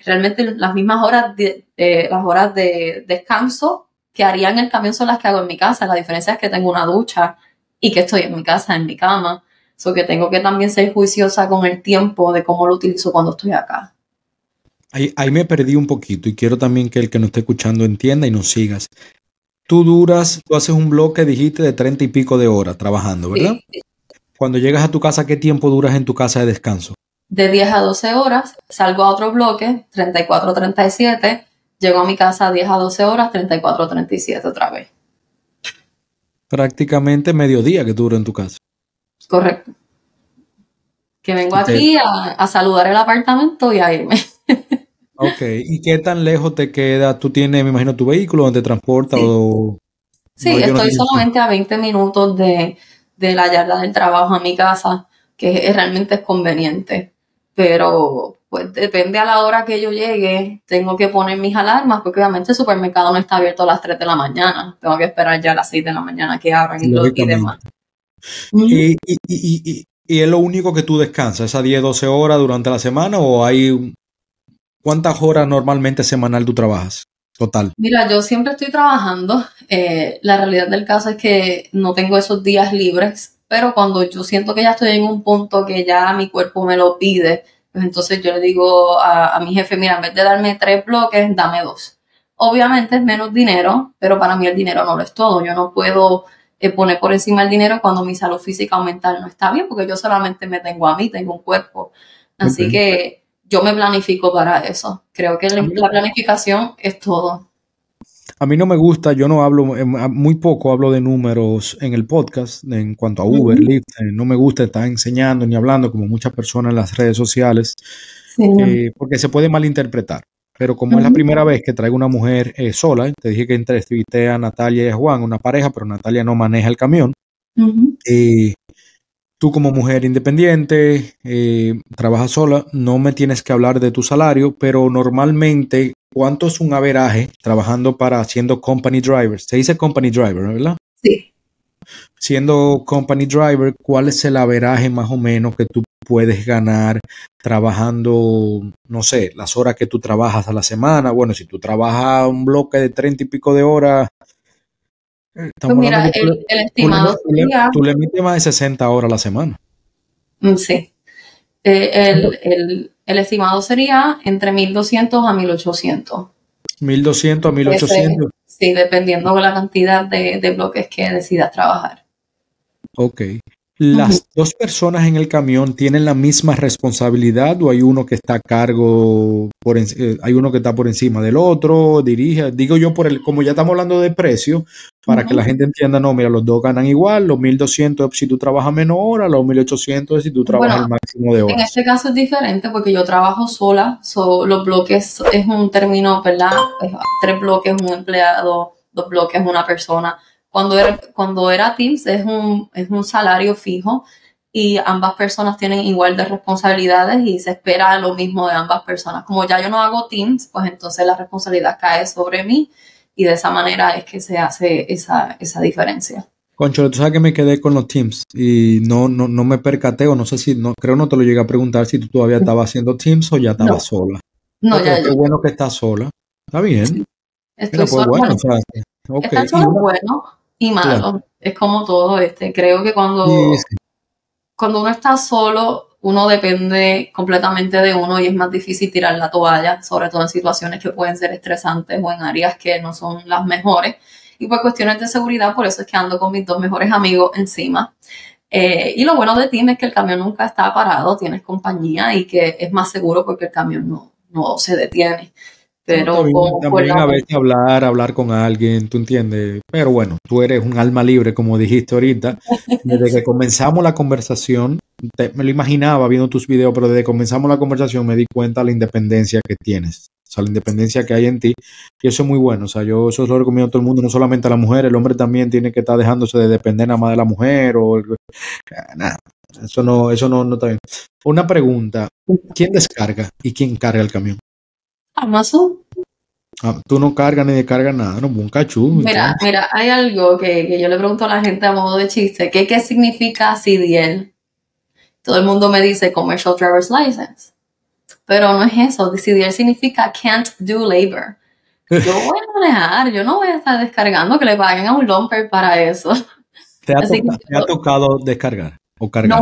realmente las mismas horas de, las horas de descanso que haría en el camión son las que hago en mi casa. La diferencia es que tengo una ducha y que estoy en mi casa, en mi cama. So que tengo que también ser juiciosa con el tiempo de cómo lo utilizo cuando estoy acá. Ahí, me perdí un poquito y quiero también que el que nos esté escuchando entienda y nos sigas. Tú duras, tú haces un bloque, dijiste, de treinta y pico de horas trabajando, ¿verdad? Cuando llegas a tu casa, ¿qué tiempo duras en tu casa de descanso? De 10 a 12 horas, salgo a otro bloque, 34, 37, llego a mi casa 10 a 12 horas, 34, 37 otra vez. Prácticamente mediodía que dura en tu casa. Correcto. Que vengo aquí a, a saludar el apartamento y a irme. Ok, ¿y qué tan lejos te queda? ¿Tú tienes, me imagino, tu vehículo donde te transporta? Sí, o... sí estoy solamente a 20 minutos de, la yarda del trabajo a mi casa, que realmente es conveniente. Pero pues depende a la hora que yo llegue, tengo que poner mis alarmas, porque obviamente el supermercado no está abierto a las 3 de la mañana. Tengo que esperar ya a las 6 de la mañana que abran y, y demás. ¿Y, y, y, y, es lo único que tú descansas, esas 10, 12 horas durante la semana o hay ¿Cuántas horas normalmente semanal tú trabajas? Total. Mira, yo siempre estoy trabajando. Eh, la realidad del caso es que no tengo esos días libres, pero cuando yo siento que ya estoy en un punto que ya mi cuerpo me lo pide, pues entonces yo le digo a, mi jefe, mira, en vez de darme tres bloques, dame dos. Obviamente es menos dinero, pero para mí el dinero no lo es todo. Yo no puedo eh, poner por encima el dinero cuando mi salud física o mental no está bien, porque yo solamente me tengo a mí, tengo un cuerpo. Así que yo me planifico para eso. Creo que la planificación es todo. A mí no me gusta, yo no hablo, eh, muy poco hablo de números en el podcast en cuanto a Uber, Lyft. Eh, no me gusta estar enseñando ni hablando como muchas personas en las redes sociales, eh, porque se puede malinterpretar. Pero como es la primera vez que traigo una mujer sola, te dije que entrevisté a Natalia y a Juan, una pareja, pero Natalia no maneja el camión tú como mujer independiente, eh, trabajas sola, no me tienes que hablar de tu salario, pero normalmente, ¿cuánto es un averaje trabajando para siendo company driver? Se dice company driver, ¿verdad? Sí. Siendo company driver, ¿cuál es el averaje más o menos que tú puedes ganar trabajando, no sé, las horas que tú trabajas a la semana? Bueno, si tú trabajas un bloque de treinta y pico de horas, pues mira, el, estimado tú le, metes más de 60 horas a la semana. Mm, sí. Eh, el, el, el, estimado sería entre 1200 a 1800. 1200 a 1800. sí, dependiendo de la cantidad de, de bloques que decidas trabajar. Ok. ¿Las dos personas en el camión tienen la misma responsabilidad o hay uno que está a cargo, por eh, hay uno que está por encima del otro, dirige? Digo yo, por el, como ya estamos hablando de precio, para que la gente entienda, no, mira, los dos ganan igual, los 1200 es si tú trabajas menos horas, los 1800 es si tú trabajas el máximo de horas. En este caso es diferente porque yo trabajo sola, los bloques es un término, ¿verdad? tres bloques, un empleado, dos bloques, una persona cuando era, cuando era Teams es un, es un salario fijo y ambas personas tienen igual de responsabilidades y se espera lo mismo de ambas personas. Como ya yo no hago Teams, pues entonces la responsabilidad cae sobre mí y de esa manera es que se hace esa, esa diferencia. Concho, tú sabes que me quedé con los Teams y no, no, no me percaté o no sé si, no, creo no te lo llegué a preguntar si tú todavía estabas haciendo Teams o ya estabas sola. No, ya, Qué bueno que estás sola. Está bien. Estoy pues sola. Bueno, o bueno y malo. Es como todo, este. Creo que cuando, cuando uno está solo, uno depende completamente de uno y es más difícil tirar la toalla, sobre todo en situaciones que pueden ser estresantes o en áreas que no son las mejores. Y por cuestiones de seguridad, por eso es que ando con mis dos mejores amigos encima. Eh, y lo bueno de ti es que el camión nunca está parado, tienes compañía y que es más seguro porque el camión no, no se detiene. Pero también, a veces hablar, hablar con alguien, tú entiendes. Pero bueno, tú eres un alma libre, como dijiste ahorita. Desde que comenzamos la conversación, me lo imaginaba viendo tus videos, pero desde que comenzamos la conversación me di cuenta de la independencia que tienes. O sea, la independencia que hay en ti. Y eso es muy bueno. O sea, yo eso lo recomiendo a todo el mundo, no solamente a la mujer. El hombre también tiene que estar dejándose de depender nada más de la mujer o... Nada, eso no, eso no, no está bien. Una pregunta. ¿Quién descarga y quién carga el camión? Amazon. Ah, tú no cargas ni descargas nada, no, un cachú. Mira, mira, hay algo que, yo le pregunto a la gente a modo de chiste, ¿qué, qué significa CDL? Todo el mundo me dice Commercial Driver's License. Pero no es eso, CDL significa Can't Do Labor. Yo voy a manejar, yo no voy a estar descargando que le paguen a un lumper para eso. ¿Te ha, tocado descargar o cargar?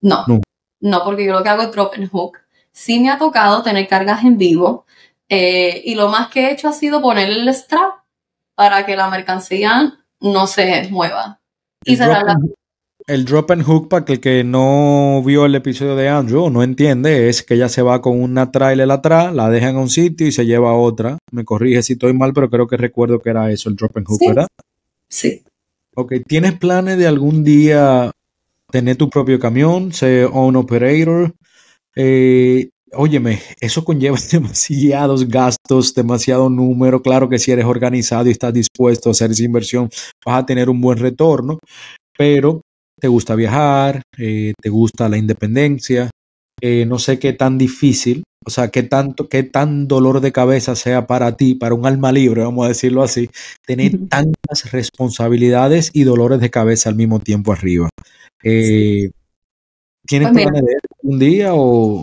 No, no, no, porque yo lo que hago es drop and hook. Sí me ha tocado tener cargas en vivo, eh, y lo más que he hecho ha sido ponerle el strap para que la mercancía no se mueva. Y el, drop el drop and hook, para que el que no vio el episodio de Andrew o no entiende, es que ella se va con una trailer atrás, la deja en un sitio y se lleva a otra. Me corrige si estoy mal, pero creo que recuerdo que era eso, el drop and hook, ¿verdad? Sí. Ok, ¿tienes planes de algún día tener tu propio camión, ser own operator? Eh, óyeme, eso conlleva demasiados gastos, demasiado número. Claro que si eres organizado y estás dispuesto a hacer esa inversión, vas a tener un buen retorno, pero te gusta viajar, eh, te gusta la independencia. Eh, no sé qué tan difícil, o sea, qué tanto, qué tan dolor de cabeza sea para ti, para un alma libre, vamos a decirlo así, tener tantas responsabilidades y dolores de cabeza al mismo tiempo arriba. Eh, ¿Tienes pues planes de un día o...?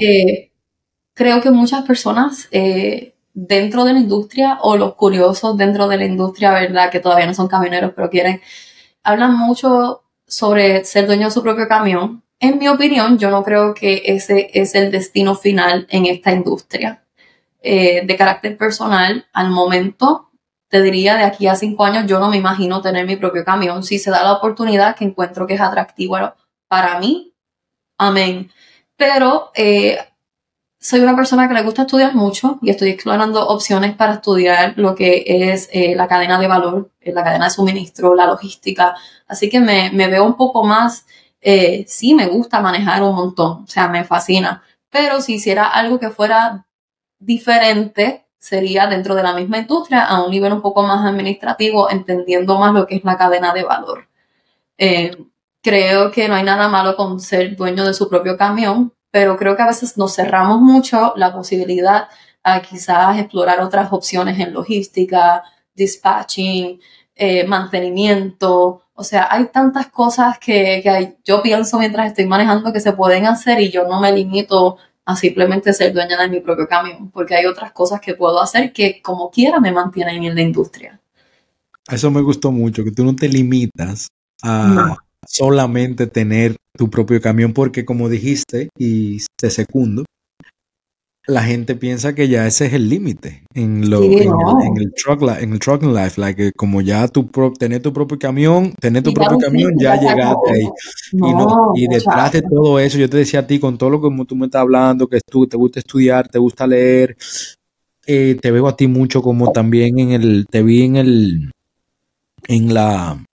Creo que muchas personas eh, dentro de la industria o los curiosos dentro de la industria, ¿verdad? Que todavía no son camioneros, pero quieren, hablan mucho sobre ser dueño de su propio camión. En mi opinión, yo no creo que ese es el destino final en esta industria. Eh, de carácter personal, al momento, te diría de aquí a cinco años, yo no me imagino tener mi propio camión. Si se da la oportunidad que encuentro que es atractivo para mí, amén. Pero eh, soy una persona que le gusta estudiar mucho y estoy explorando opciones para estudiar lo que es eh, la cadena de valor, eh, la cadena de suministro, la logística. Así que me, veo un poco más, eh, sí me gusta manejar un montón, o sea, me fascina. Pero si hiciera algo que fuera diferente, sería dentro de la misma industria a un nivel un poco más administrativo, entendiendo más lo que es la cadena de valor. creo que no hay nada malo con ser dueño de su propio camión, pero creo que a veces nos cerramos mucho la posibilidad a quizás explorar otras opciones en logística, dispatching, eh, mantenimiento. O sea, hay tantas cosas que, yo pienso mientras estoy manejando que se pueden hacer y yo no me limito a simplemente ser dueña de mi propio camión, porque hay otras cosas que puedo hacer que como quiera me mantienen en la industria. Eso me gustó mucho, que tú no te limitas a, solamente tener tu propio camión, porque como dijiste, y te segundo, la gente piensa que ya ese es el límite en lo en, el, truck en el trucking life like como ya tu tener tu propio camión tener tu propio camión ya llegaste ahí. Y, detrás de todo eso yo te decía a ti con todo lo que tú me estás hablando que tú te gusta estudiar te gusta leer eh, te veo a ti mucho como también en el te vi en el en la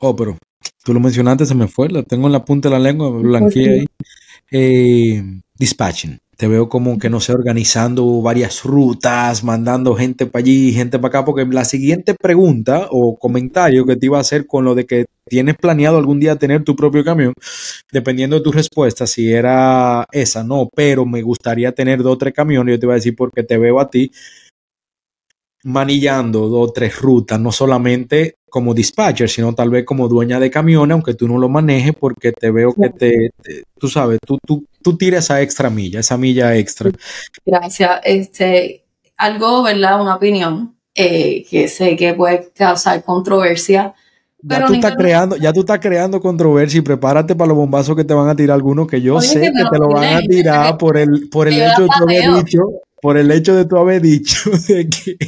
oh pero tú lo mencionaste se me fue la tengo en la punta de la lengua me blanqueé ahí. Eh, dispatching. Te veo como que no sé, organizando varias rutas, mandando gente para allí, gente para acá, porque la siguiente pregunta o comentario que te iba a hacer con lo de que tienes planeado algún día tener tu propio camión, dependiendo de tu respuesta, si era esa, no, pero me gustaría tener dos o tres camiones, yo te iba a decir porque te veo a ti manillando dos o tres rutas, no solamente como dispatcher, sino tal vez como dueña de camiones, aunque tú no lo manejes, porque te veo que te, tú sabes, tú, tú, tú tiras esa extra milla, esa milla extra. Gracias. Este, algo, ¿verdad? Una opinión eh, que sé que puede causar controversia. Ya tú, estás creando, ya tú estás creando controversia y prepárate para los bombazos que te van a tirar algunos que yo sé que, te lo van a tirar por el, por el hecho de tu haber dicho, por el hecho de tu haber dicho de que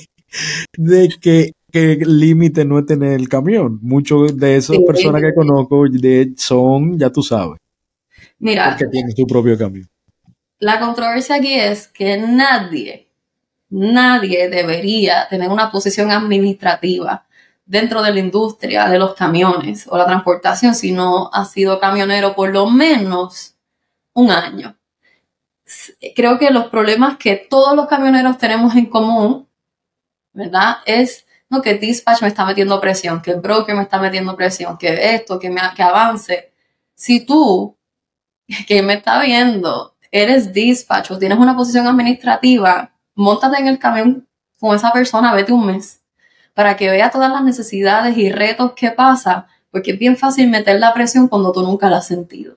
de que, el límite no es tener el camión. Muchos de esas personas que conozco de, son, ya tú sabes. Mira. Porque tienen su propio camión. La controversia aquí es que nadie, nadie debería tener una posición administrativa dentro de la industria de los camiones o la transportación si no ha sido camionero por lo menos un año. Creo que los problemas que todos los camioneros tenemos en común ¿verdad? Es no, que dispatch me está metiendo presión, que el broker me está metiendo presión, que esto, que, me, que avance. Si tú, que me está viendo, eres dispatch o tienes una posición administrativa, montate en el camión con esa persona, vete un mes, para que vea todas las necesidades y retos que pasa, porque es bien fácil meter la presión cuando tú nunca la has sentido.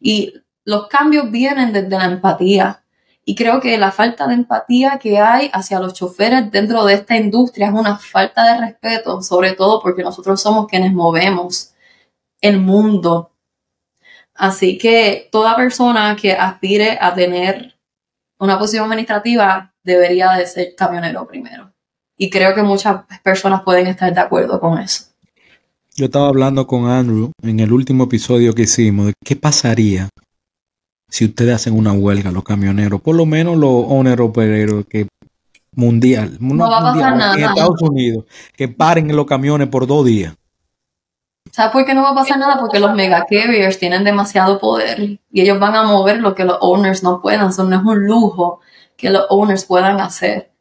Y los cambios vienen desde la empatía, y creo que la falta de empatía que hay hacia los choferes dentro de esta industria es una falta de respeto, sobre todo porque nosotros somos quienes movemos el mundo. Así que toda persona que aspire a tener una posición administrativa debería de ser camionero primero. Y creo que muchas personas pueden estar de acuerdo con eso. Yo estaba hablando con Andrew en el último episodio que hicimos de qué pasaría si ustedes hacen una huelga, los camioneros, por lo menos los owner opereros que mundial, no, va a pasar nada. en Estados Unidos, que paren los camiones por dos días. ¿Sabes por qué no va a pasar nada? Porque los mega carriers tienen demasiado poder y ellos van a mover lo que los owners no puedan. Eso no es un lujo que los owners puedan hacer.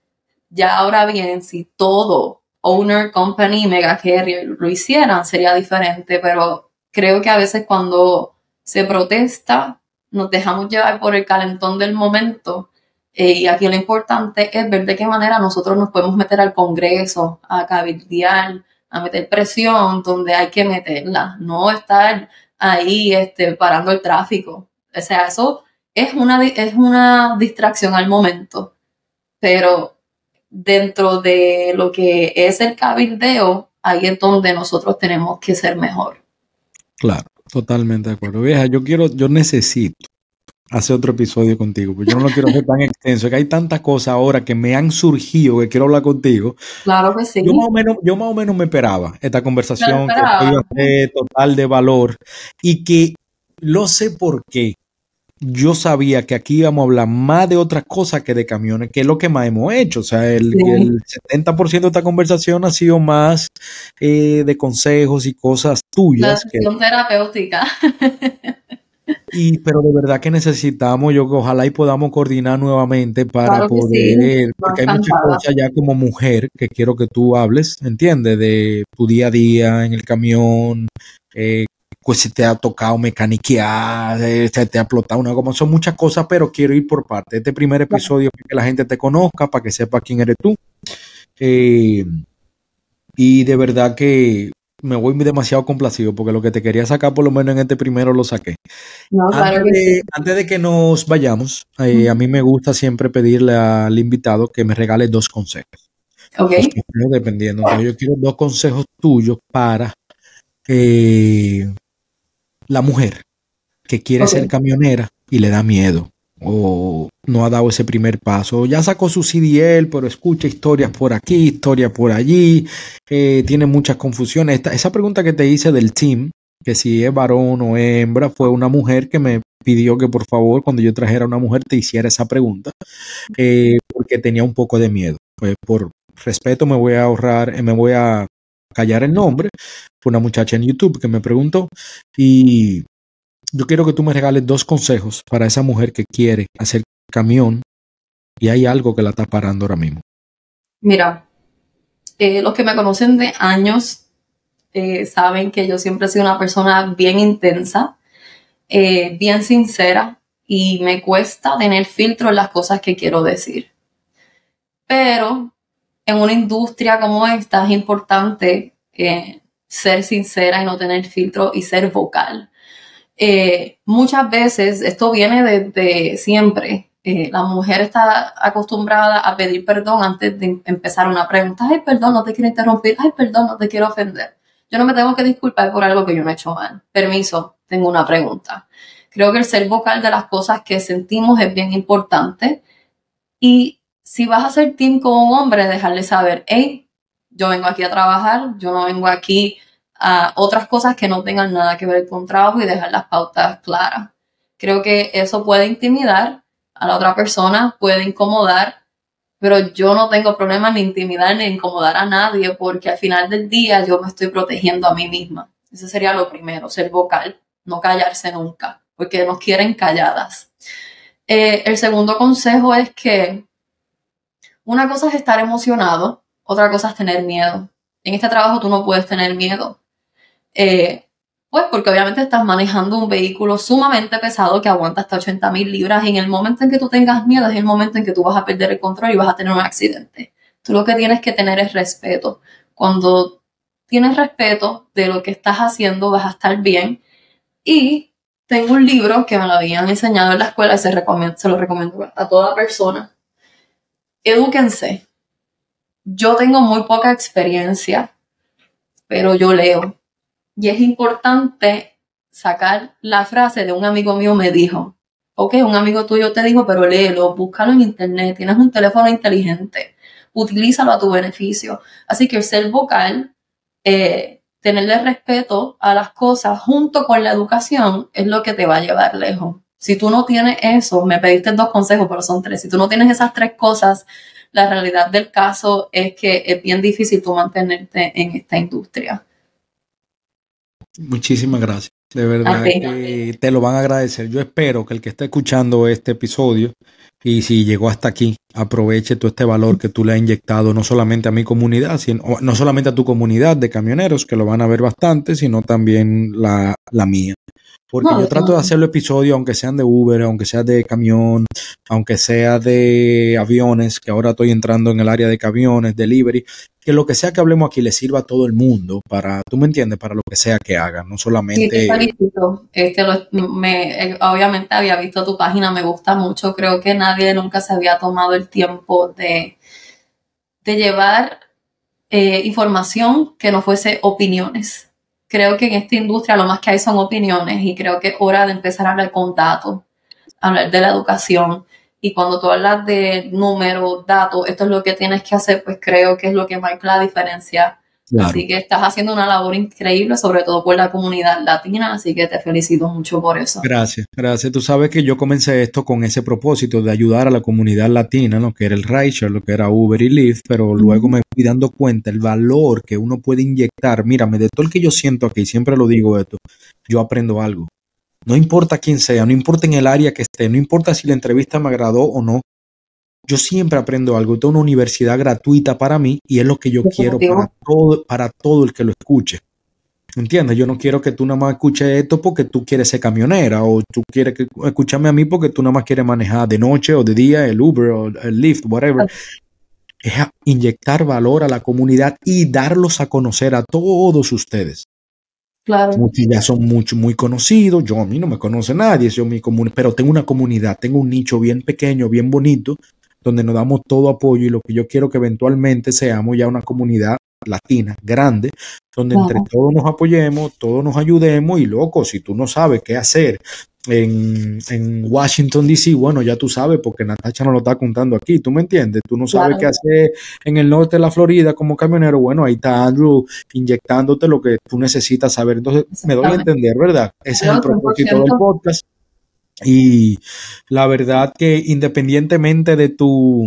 Ya ahora bien, si todo owner, company, mega carrier lo hicieran, sería diferente, pero creo que a veces cuando se protesta, nos dejamos llevar por el calentón del momento. Eh, y aquí lo importante es ver de qué manera nosotros nos podemos meter al Congreso, a cabildear, a meter presión donde hay que meterla, no estar ahí este, parando el tráfico. O sea, eso es una, es una distracción al momento, pero dentro de lo que es el cabildeo, ahí es donde nosotros tenemos que ser mejor. Claro. Totalmente de acuerdo. Vieja, yo quiero, yo necesito hacer otro episodio contigo, porque yo no lo quiero hacer tan extenso, que hay tantas cosas ahora que me han surgido que quiero hablar contigo. Claro que sí. Yo más o menos, yo más o menos me esperaba esta conversación que iba a ser total de valor y que lo sé por qué yo sabía que aquí íbamos a hablar más de otra cosa que de camiones, que es lo que más hemos hecho. O sea, el, 70% de esta conversación ha sido más eh, de consejos y cosas tuyas. La terapéutica. Y, pero de verdad que necesitamos, yo que ojalá y podamos coordinar nuevamente para poder, porque hay muchas cosas ya como mujer que quiero que tú hables, ¿entiendes? De tu día a día en el camión, eh, pues si te ha tocado mecaniquear, eh, se te ha explotado una como son muchas cosas, pero quiero ir por parte. Este primer episodio para que la gente te conozca, para que sepa quién eres tú. Eh, y de verdad que me voy demasiado complacido porque lo que te quería sacar por lo menos en este primero lo saqué. antes, de, que nos vayamos, eh, a mí me gusta siempre pedirle al invitado que me regale dos consejos. Ok. dependiendo. yo quiero dos consejos tuyos para eh, la mujer que quiere ser camionera y le da miedo o no ha dado ese primer paso. Ya sacó su CDL, pero escucha historias por aquí, historias por allí, eh, tiene muchas confusiones. esa pregunta que te hice del team, que si es varón o hembra, fue una mujer que me pidió que por favor cuando yo trajera a una mujer te hiciera esa pregunta, eh, porque tenía un poco de miedo. Pues por respeto me voy a ahorrar, eh, me voy a callar el nombre. Fue una muchacha en YouTube que me preguntó y yo quiero que tú me regales dos consejos para esa mujer que quiere hacer camión y hay algo que la está parando ahora mismo. Mira, eh, los que me conocen de años eh, saben que yo siempre he sido una persona bien intensa, eh, bien sincera y me cuesta tener filtro en las cosas que quiero decir. Pero en una industria como esta es importante ser sincera y no tener filtro y ser vocal. Eh, muchas veces esto viene desde siempre. Eh, la mujer está acostumbrada a pedir perdón antes de empezar una pregunta. Ay, perdón, no te quiero interrumpir. Ay, perdón, no te quiero ofender. Yo no me tengo que disculpar por algo que yo no he hecho mal. Permiso, tengo una pregunta. Creo que el ser vocal de las cosas que sentimos es bien importante. Y si vas a ser team con un hombre, dejarle saber, hey, yo vengo aquí a trabajar, yo no vengo aquí a otras cosas que no tengan nada que ver con trabajo y dejar las pautas claras. Creo que eso puede intimidar a la otra persona, puede incomodar, pero yo no tengo problema ni intimidar ni incomodar a nadie porque al final del día yo me estoy protegiendo a mí misma. Ese sería lo primero, ser vocal, no callarse nunca, porque nos quieren calladas. Eh, el segundo consejo es que una cosa es estar emocionado, otra cosa es tener miedo. En este trabajo tú no puedes tener miedo. Eh, pues porque obviamente estás manejando un vehículo sumamente pesado que aguanta hasta 80 mil libras y en el momento en que tú tengas miedo es el momento en que tú vas a perder el control y vas a tener un accidente. Tú lo que tienes que tener es respeto. Cuando tienes respeto de lo que estás haciendo vas a estar bien. Y tengo un libro que me lo habían enseñado en la escuela y se, se lo recomiendo a toda persona. Edúquense. Yo tengo muy poca experiencia, pero yo leo y es importante sacar la frase de un amigo mío me dijo, ok, un amigo tuyo te dijo, pero léelo, búscalo en internet, tienes un teléfono inteligente, utilízalo a tu beneficio. Así que ser vocal, eh, tenerle respeto a las cosas junto con la educación es lo que te va a llevar lejos. Si tú no tienes eso, me pediste dos consejos, pero son tres. Si tú no tienes esas tres cosas, la realidad del caso es que es bien difícil tú mantenerte en esta industria. Muchísimas gracias. De verdad que te lo van a agradecer. Yo espero que el que esté escuchando este episodio y si llegó hasta aquí, aproveche todo este valor que tú le has inyectado no solamente a mi comunidad, sino no solamente a tu comunidad de camioneros, que lo van a ver bastante, sino también la, la mía. Porque yo trato de hacer los episodios, aunque sean de Uber, aunque sea de camión, aunque sea de aviones, que ahora estoy entrando en el área de camiones, delivery, que lo que sea que hablemos aquí le sirva a todo el mundo para, tú me entiendes, para lo que sea que hagan, no solamente... Sí, felicito. Este, me, eh, obviamente había visto tu página, me gusta mucho, creo que nadie nunca se había tomado el tiempo de, de llevar eh, información que no fuese opiniones creo que en esta industria lo más que hay son opiniones y creo que es hora de empezar a hablar con datos, hablar de la educación. Y cuando tú hablas de números, datos, esto es lo que tienes que hacer, pues creo que es lo que marca la diferencia Así que estás haciendo una labor increíble, sobre todo por la comunidad latina, así que te felicito mucho por eso. Gracias, gracias. Tú sabes que yo comencé esto con ese propósito de ayudar a la comunidad latina, lo que era el rideshare, lo que era Uber y Lyft, pero luego me fui dando cuenta el valor que uno puede inyectar. Mírame, de todo el que yo siento aquí, siempre lo digo esto, yo aprendo algo. No importa quién sea, no importa en el área que esté, no importa si la entrevista me agradó o no, yo siempre aprendo algo. Tengo una universidad gratuita para mí y es lo que yo quiero para todo, para todo el que lo escuche. ¿Entiendes? Yo no quiero que tú nada más escuches esto porque tú quieres ser camionera o tú quieres que, escucharme a mí porque tú nada más quieres manejar de noche o de día el Uber o el Lyft, whatever. Es inyectar valor a la comunidad y darlos a conocer a todos ustedes. Claro. Muchos ya son mucho, muy conocidos. Yo a mí no me conoce nadie, yo mi pero tengo una comunidad, tengo un nicho bien pequeño, bien bonito, donde nos damos todo apoyo y lo que yo quiero que eventualmente seamos ya una comunidad latina, grande, donde entre todos nos apoyemos, todos nos ayudemos y loco, si tú no sabes qué hacer en, en, Washington, D.C., bueno, ya tú sabes, porque Natacha nos lo está contando aquí, tú me entiendes, tú no sabes qué hacer en el norte de la Florida como camionero, bueno, ahí está Andrew inyectándote lo que tú necesitas saber, entonces me doy a entender, ¿verdad? Ese es el propósito del podcast. Y la verdad que independientemente de tu,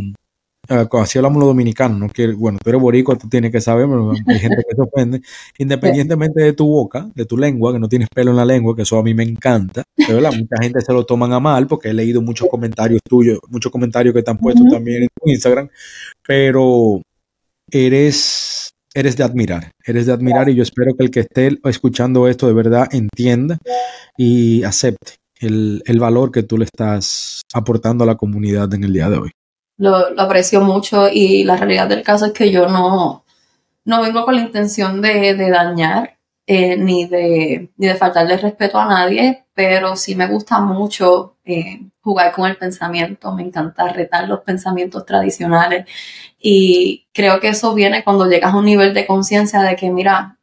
uh, así hablamos los dominicanos, ¿no? que bueno, tú eres boricua, tú tienes que saber, pero hay gente que se ofende, independientemente de tu boca, de tu lengua, que no tienes pelo en la lengua, que eso a mí me encanta, ¿verdad? Mucha gente se lo toman a mal porque he leído muchos comentarios tuyos, muchos comentarios que te han puesto también en tu Instagram, pero eres eres de admirar, eres de admirar y yo espero que el que esté escuchando esto de verdad entienda y acepte el, el valor que tú le estás aportando a la comunidad en el día de hoy. Lo, aprecio mucho y la realidad del caso es que yo no, no vengo con la intención de, dañar eh, ni, de, ni de faltarle respeto a nadie, pero sí me gusta mucho eh, jugar con el pensamiento, me encanta retar los pensamientos tradicionales y creo que eso viene cuando llegas a un nivel de conciencia de que, mira,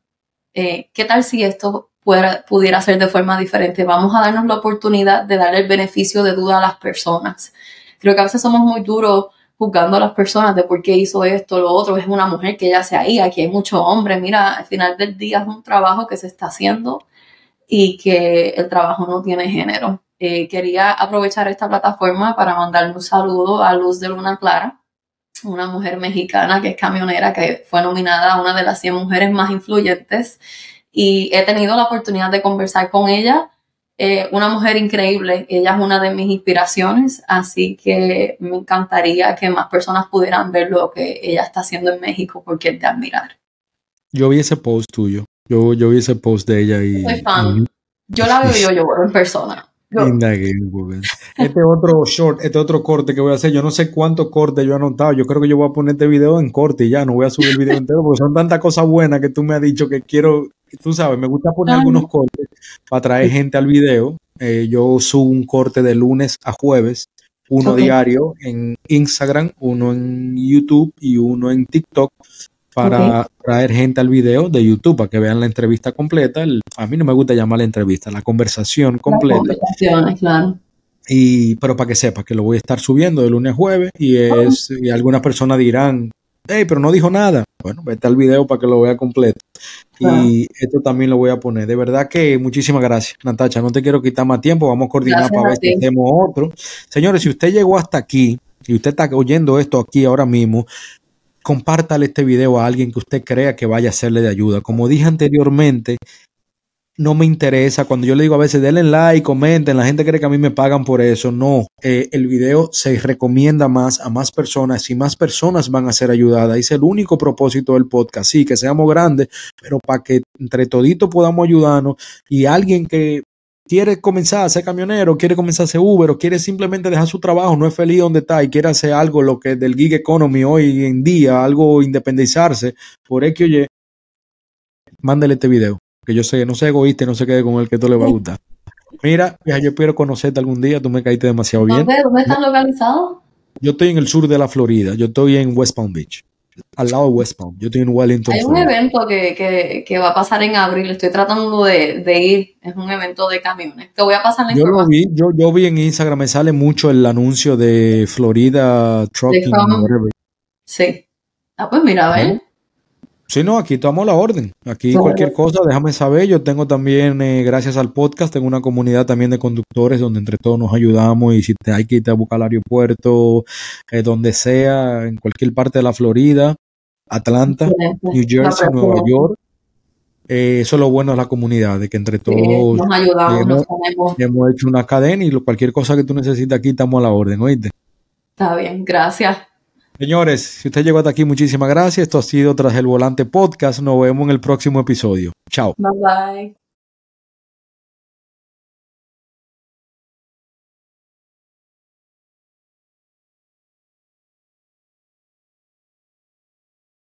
eh, ¿qué tal si esto pudiera, pudiera ser de forma diferente? Vamos a darnos la oportunidad de darle el beneficio de duda a las personas. Creo que a veces somos muy duros juzgando a las personas de por qué hizo esto, lo otro, es una mujer que ya se ahí, aquí hay muchos hombres, mira, al final del día es un trabajo que se está haciendo y que el trabajo no tiene género. Eh, quería aprovechar esta plataforma para mandarle un saludo a Luz de Luna Clara, una mujer mexicana que es camionera, que fue nominada a una de las 100 mujeres más influyentes y he tenido la oportunidad de conversar con ella eh, una mujer increíble, ella es una de mis inspiraciones, así que me encantaría que más personas pudieran ver lo que ella está haciendo en México porque es de admirar. Yo vi ese post tuyo, yo, yo vi ese post de ella y... Soy fan. Yo la veo yo lloro en persona. Este otro short, este otro corte que voy a hacer, yo no sé cuántos cortes yo he anotado, yo creo que yo voy a poner este video en corte y ya, no voy a subir el video entero porque son tantas cosas buenas que tú me has dicho que quiero, tú sabes, me gusta poner algunos cortes para traer gente al video. Eh, yo subo un corte de lunes a jueves, uno diario en Instagram, uno en YouTube y uno en TikTok para traer gente al video de YouTube para que vean la entrevista completa. a mí no me gusta llamar la entrevista, la conversación completa. claro. Y, pero para que sepas que lo voy a estar subiendo de lunes a jueves y, es, y algunas personas dirán, hey, pero no dijo nada. Bueno, vete al video para que lo vea completo. Y esto también lo voy a poner. De verdad que muchísimas gracias, Natacha. No te quiero quitar más tiempo. Vamos a coordinar para ver si hacemos otro. Señores, si usted llegó hasta aquí y usted está oyendo esto aquí ahora mismo, compártale este video a alguien que usted crea que vaya a serle de ayuda. Como dije anteriormente, no me interesa. Cuando yo le digo a veces, denle like, comenten, la gente cree que a mí me pagan por eso. No, eh, el video se recomienda más a más personas y más personas van a ser ayudadas. Es el único propósito del podcast. Sí, que seamos grandes, pero para que entre toditos podamos ayudarnos y alguien que quiere comenzar a ser camionero, quiere comenzar a ser Uber o quiere simplemente dejar su trabajo, no es feliz donde está y quiere hacer algo lo que del gig economy hoy en día, algo independizarse por X o Y, mándale este video, que yo sé, no sé egoísta, no se quede con el que todo le va a gustar. Mira, yo espero conocerte algún día, tú me caíste demasiado bien. ¿Dónde estás localizado? Yo estoy en el sur de la Florida, yo estoy en West Palm Beach al lado de West Palm. Yo estoy en Wellington. Hay un evento que, que, va a pasar en abril. Estoy tratando de, de, ir. Es un evento de camiones. Te voy a pasar la yo Lo vi, yo, yo vi en Instagram, me sale mucho el anuncio de Florida Trucking. Sí. Ah, pues mira, a ver. Sí, no, aquí tomamos la orden. Aquí cualquier cosa, déjame saber. Yo tengo también, eh, gracias al podcast, tengo una comunidad también de conductores donde entre todos nos ayudamos y si te hay que irte a buscar al aeropuerto, eh, donde sea, en cualquier parte de la Florida, Atlanta, New Jersey, Nueva York. Eh, eso es lo bueno de la comunidad, de que entre todos nos ayudamos, hemos, hemos hecho una cadena y cualquier cosa que tú necesites aquí estamos a la orden, ¿oíste? Está bien, gracias. Señores, si usted llegó hasta aquí, muchísimas gracias. Esto ha sido Tras el Volante Podcast. Nos vemos en el próximo episodio. Chao. Bye bye.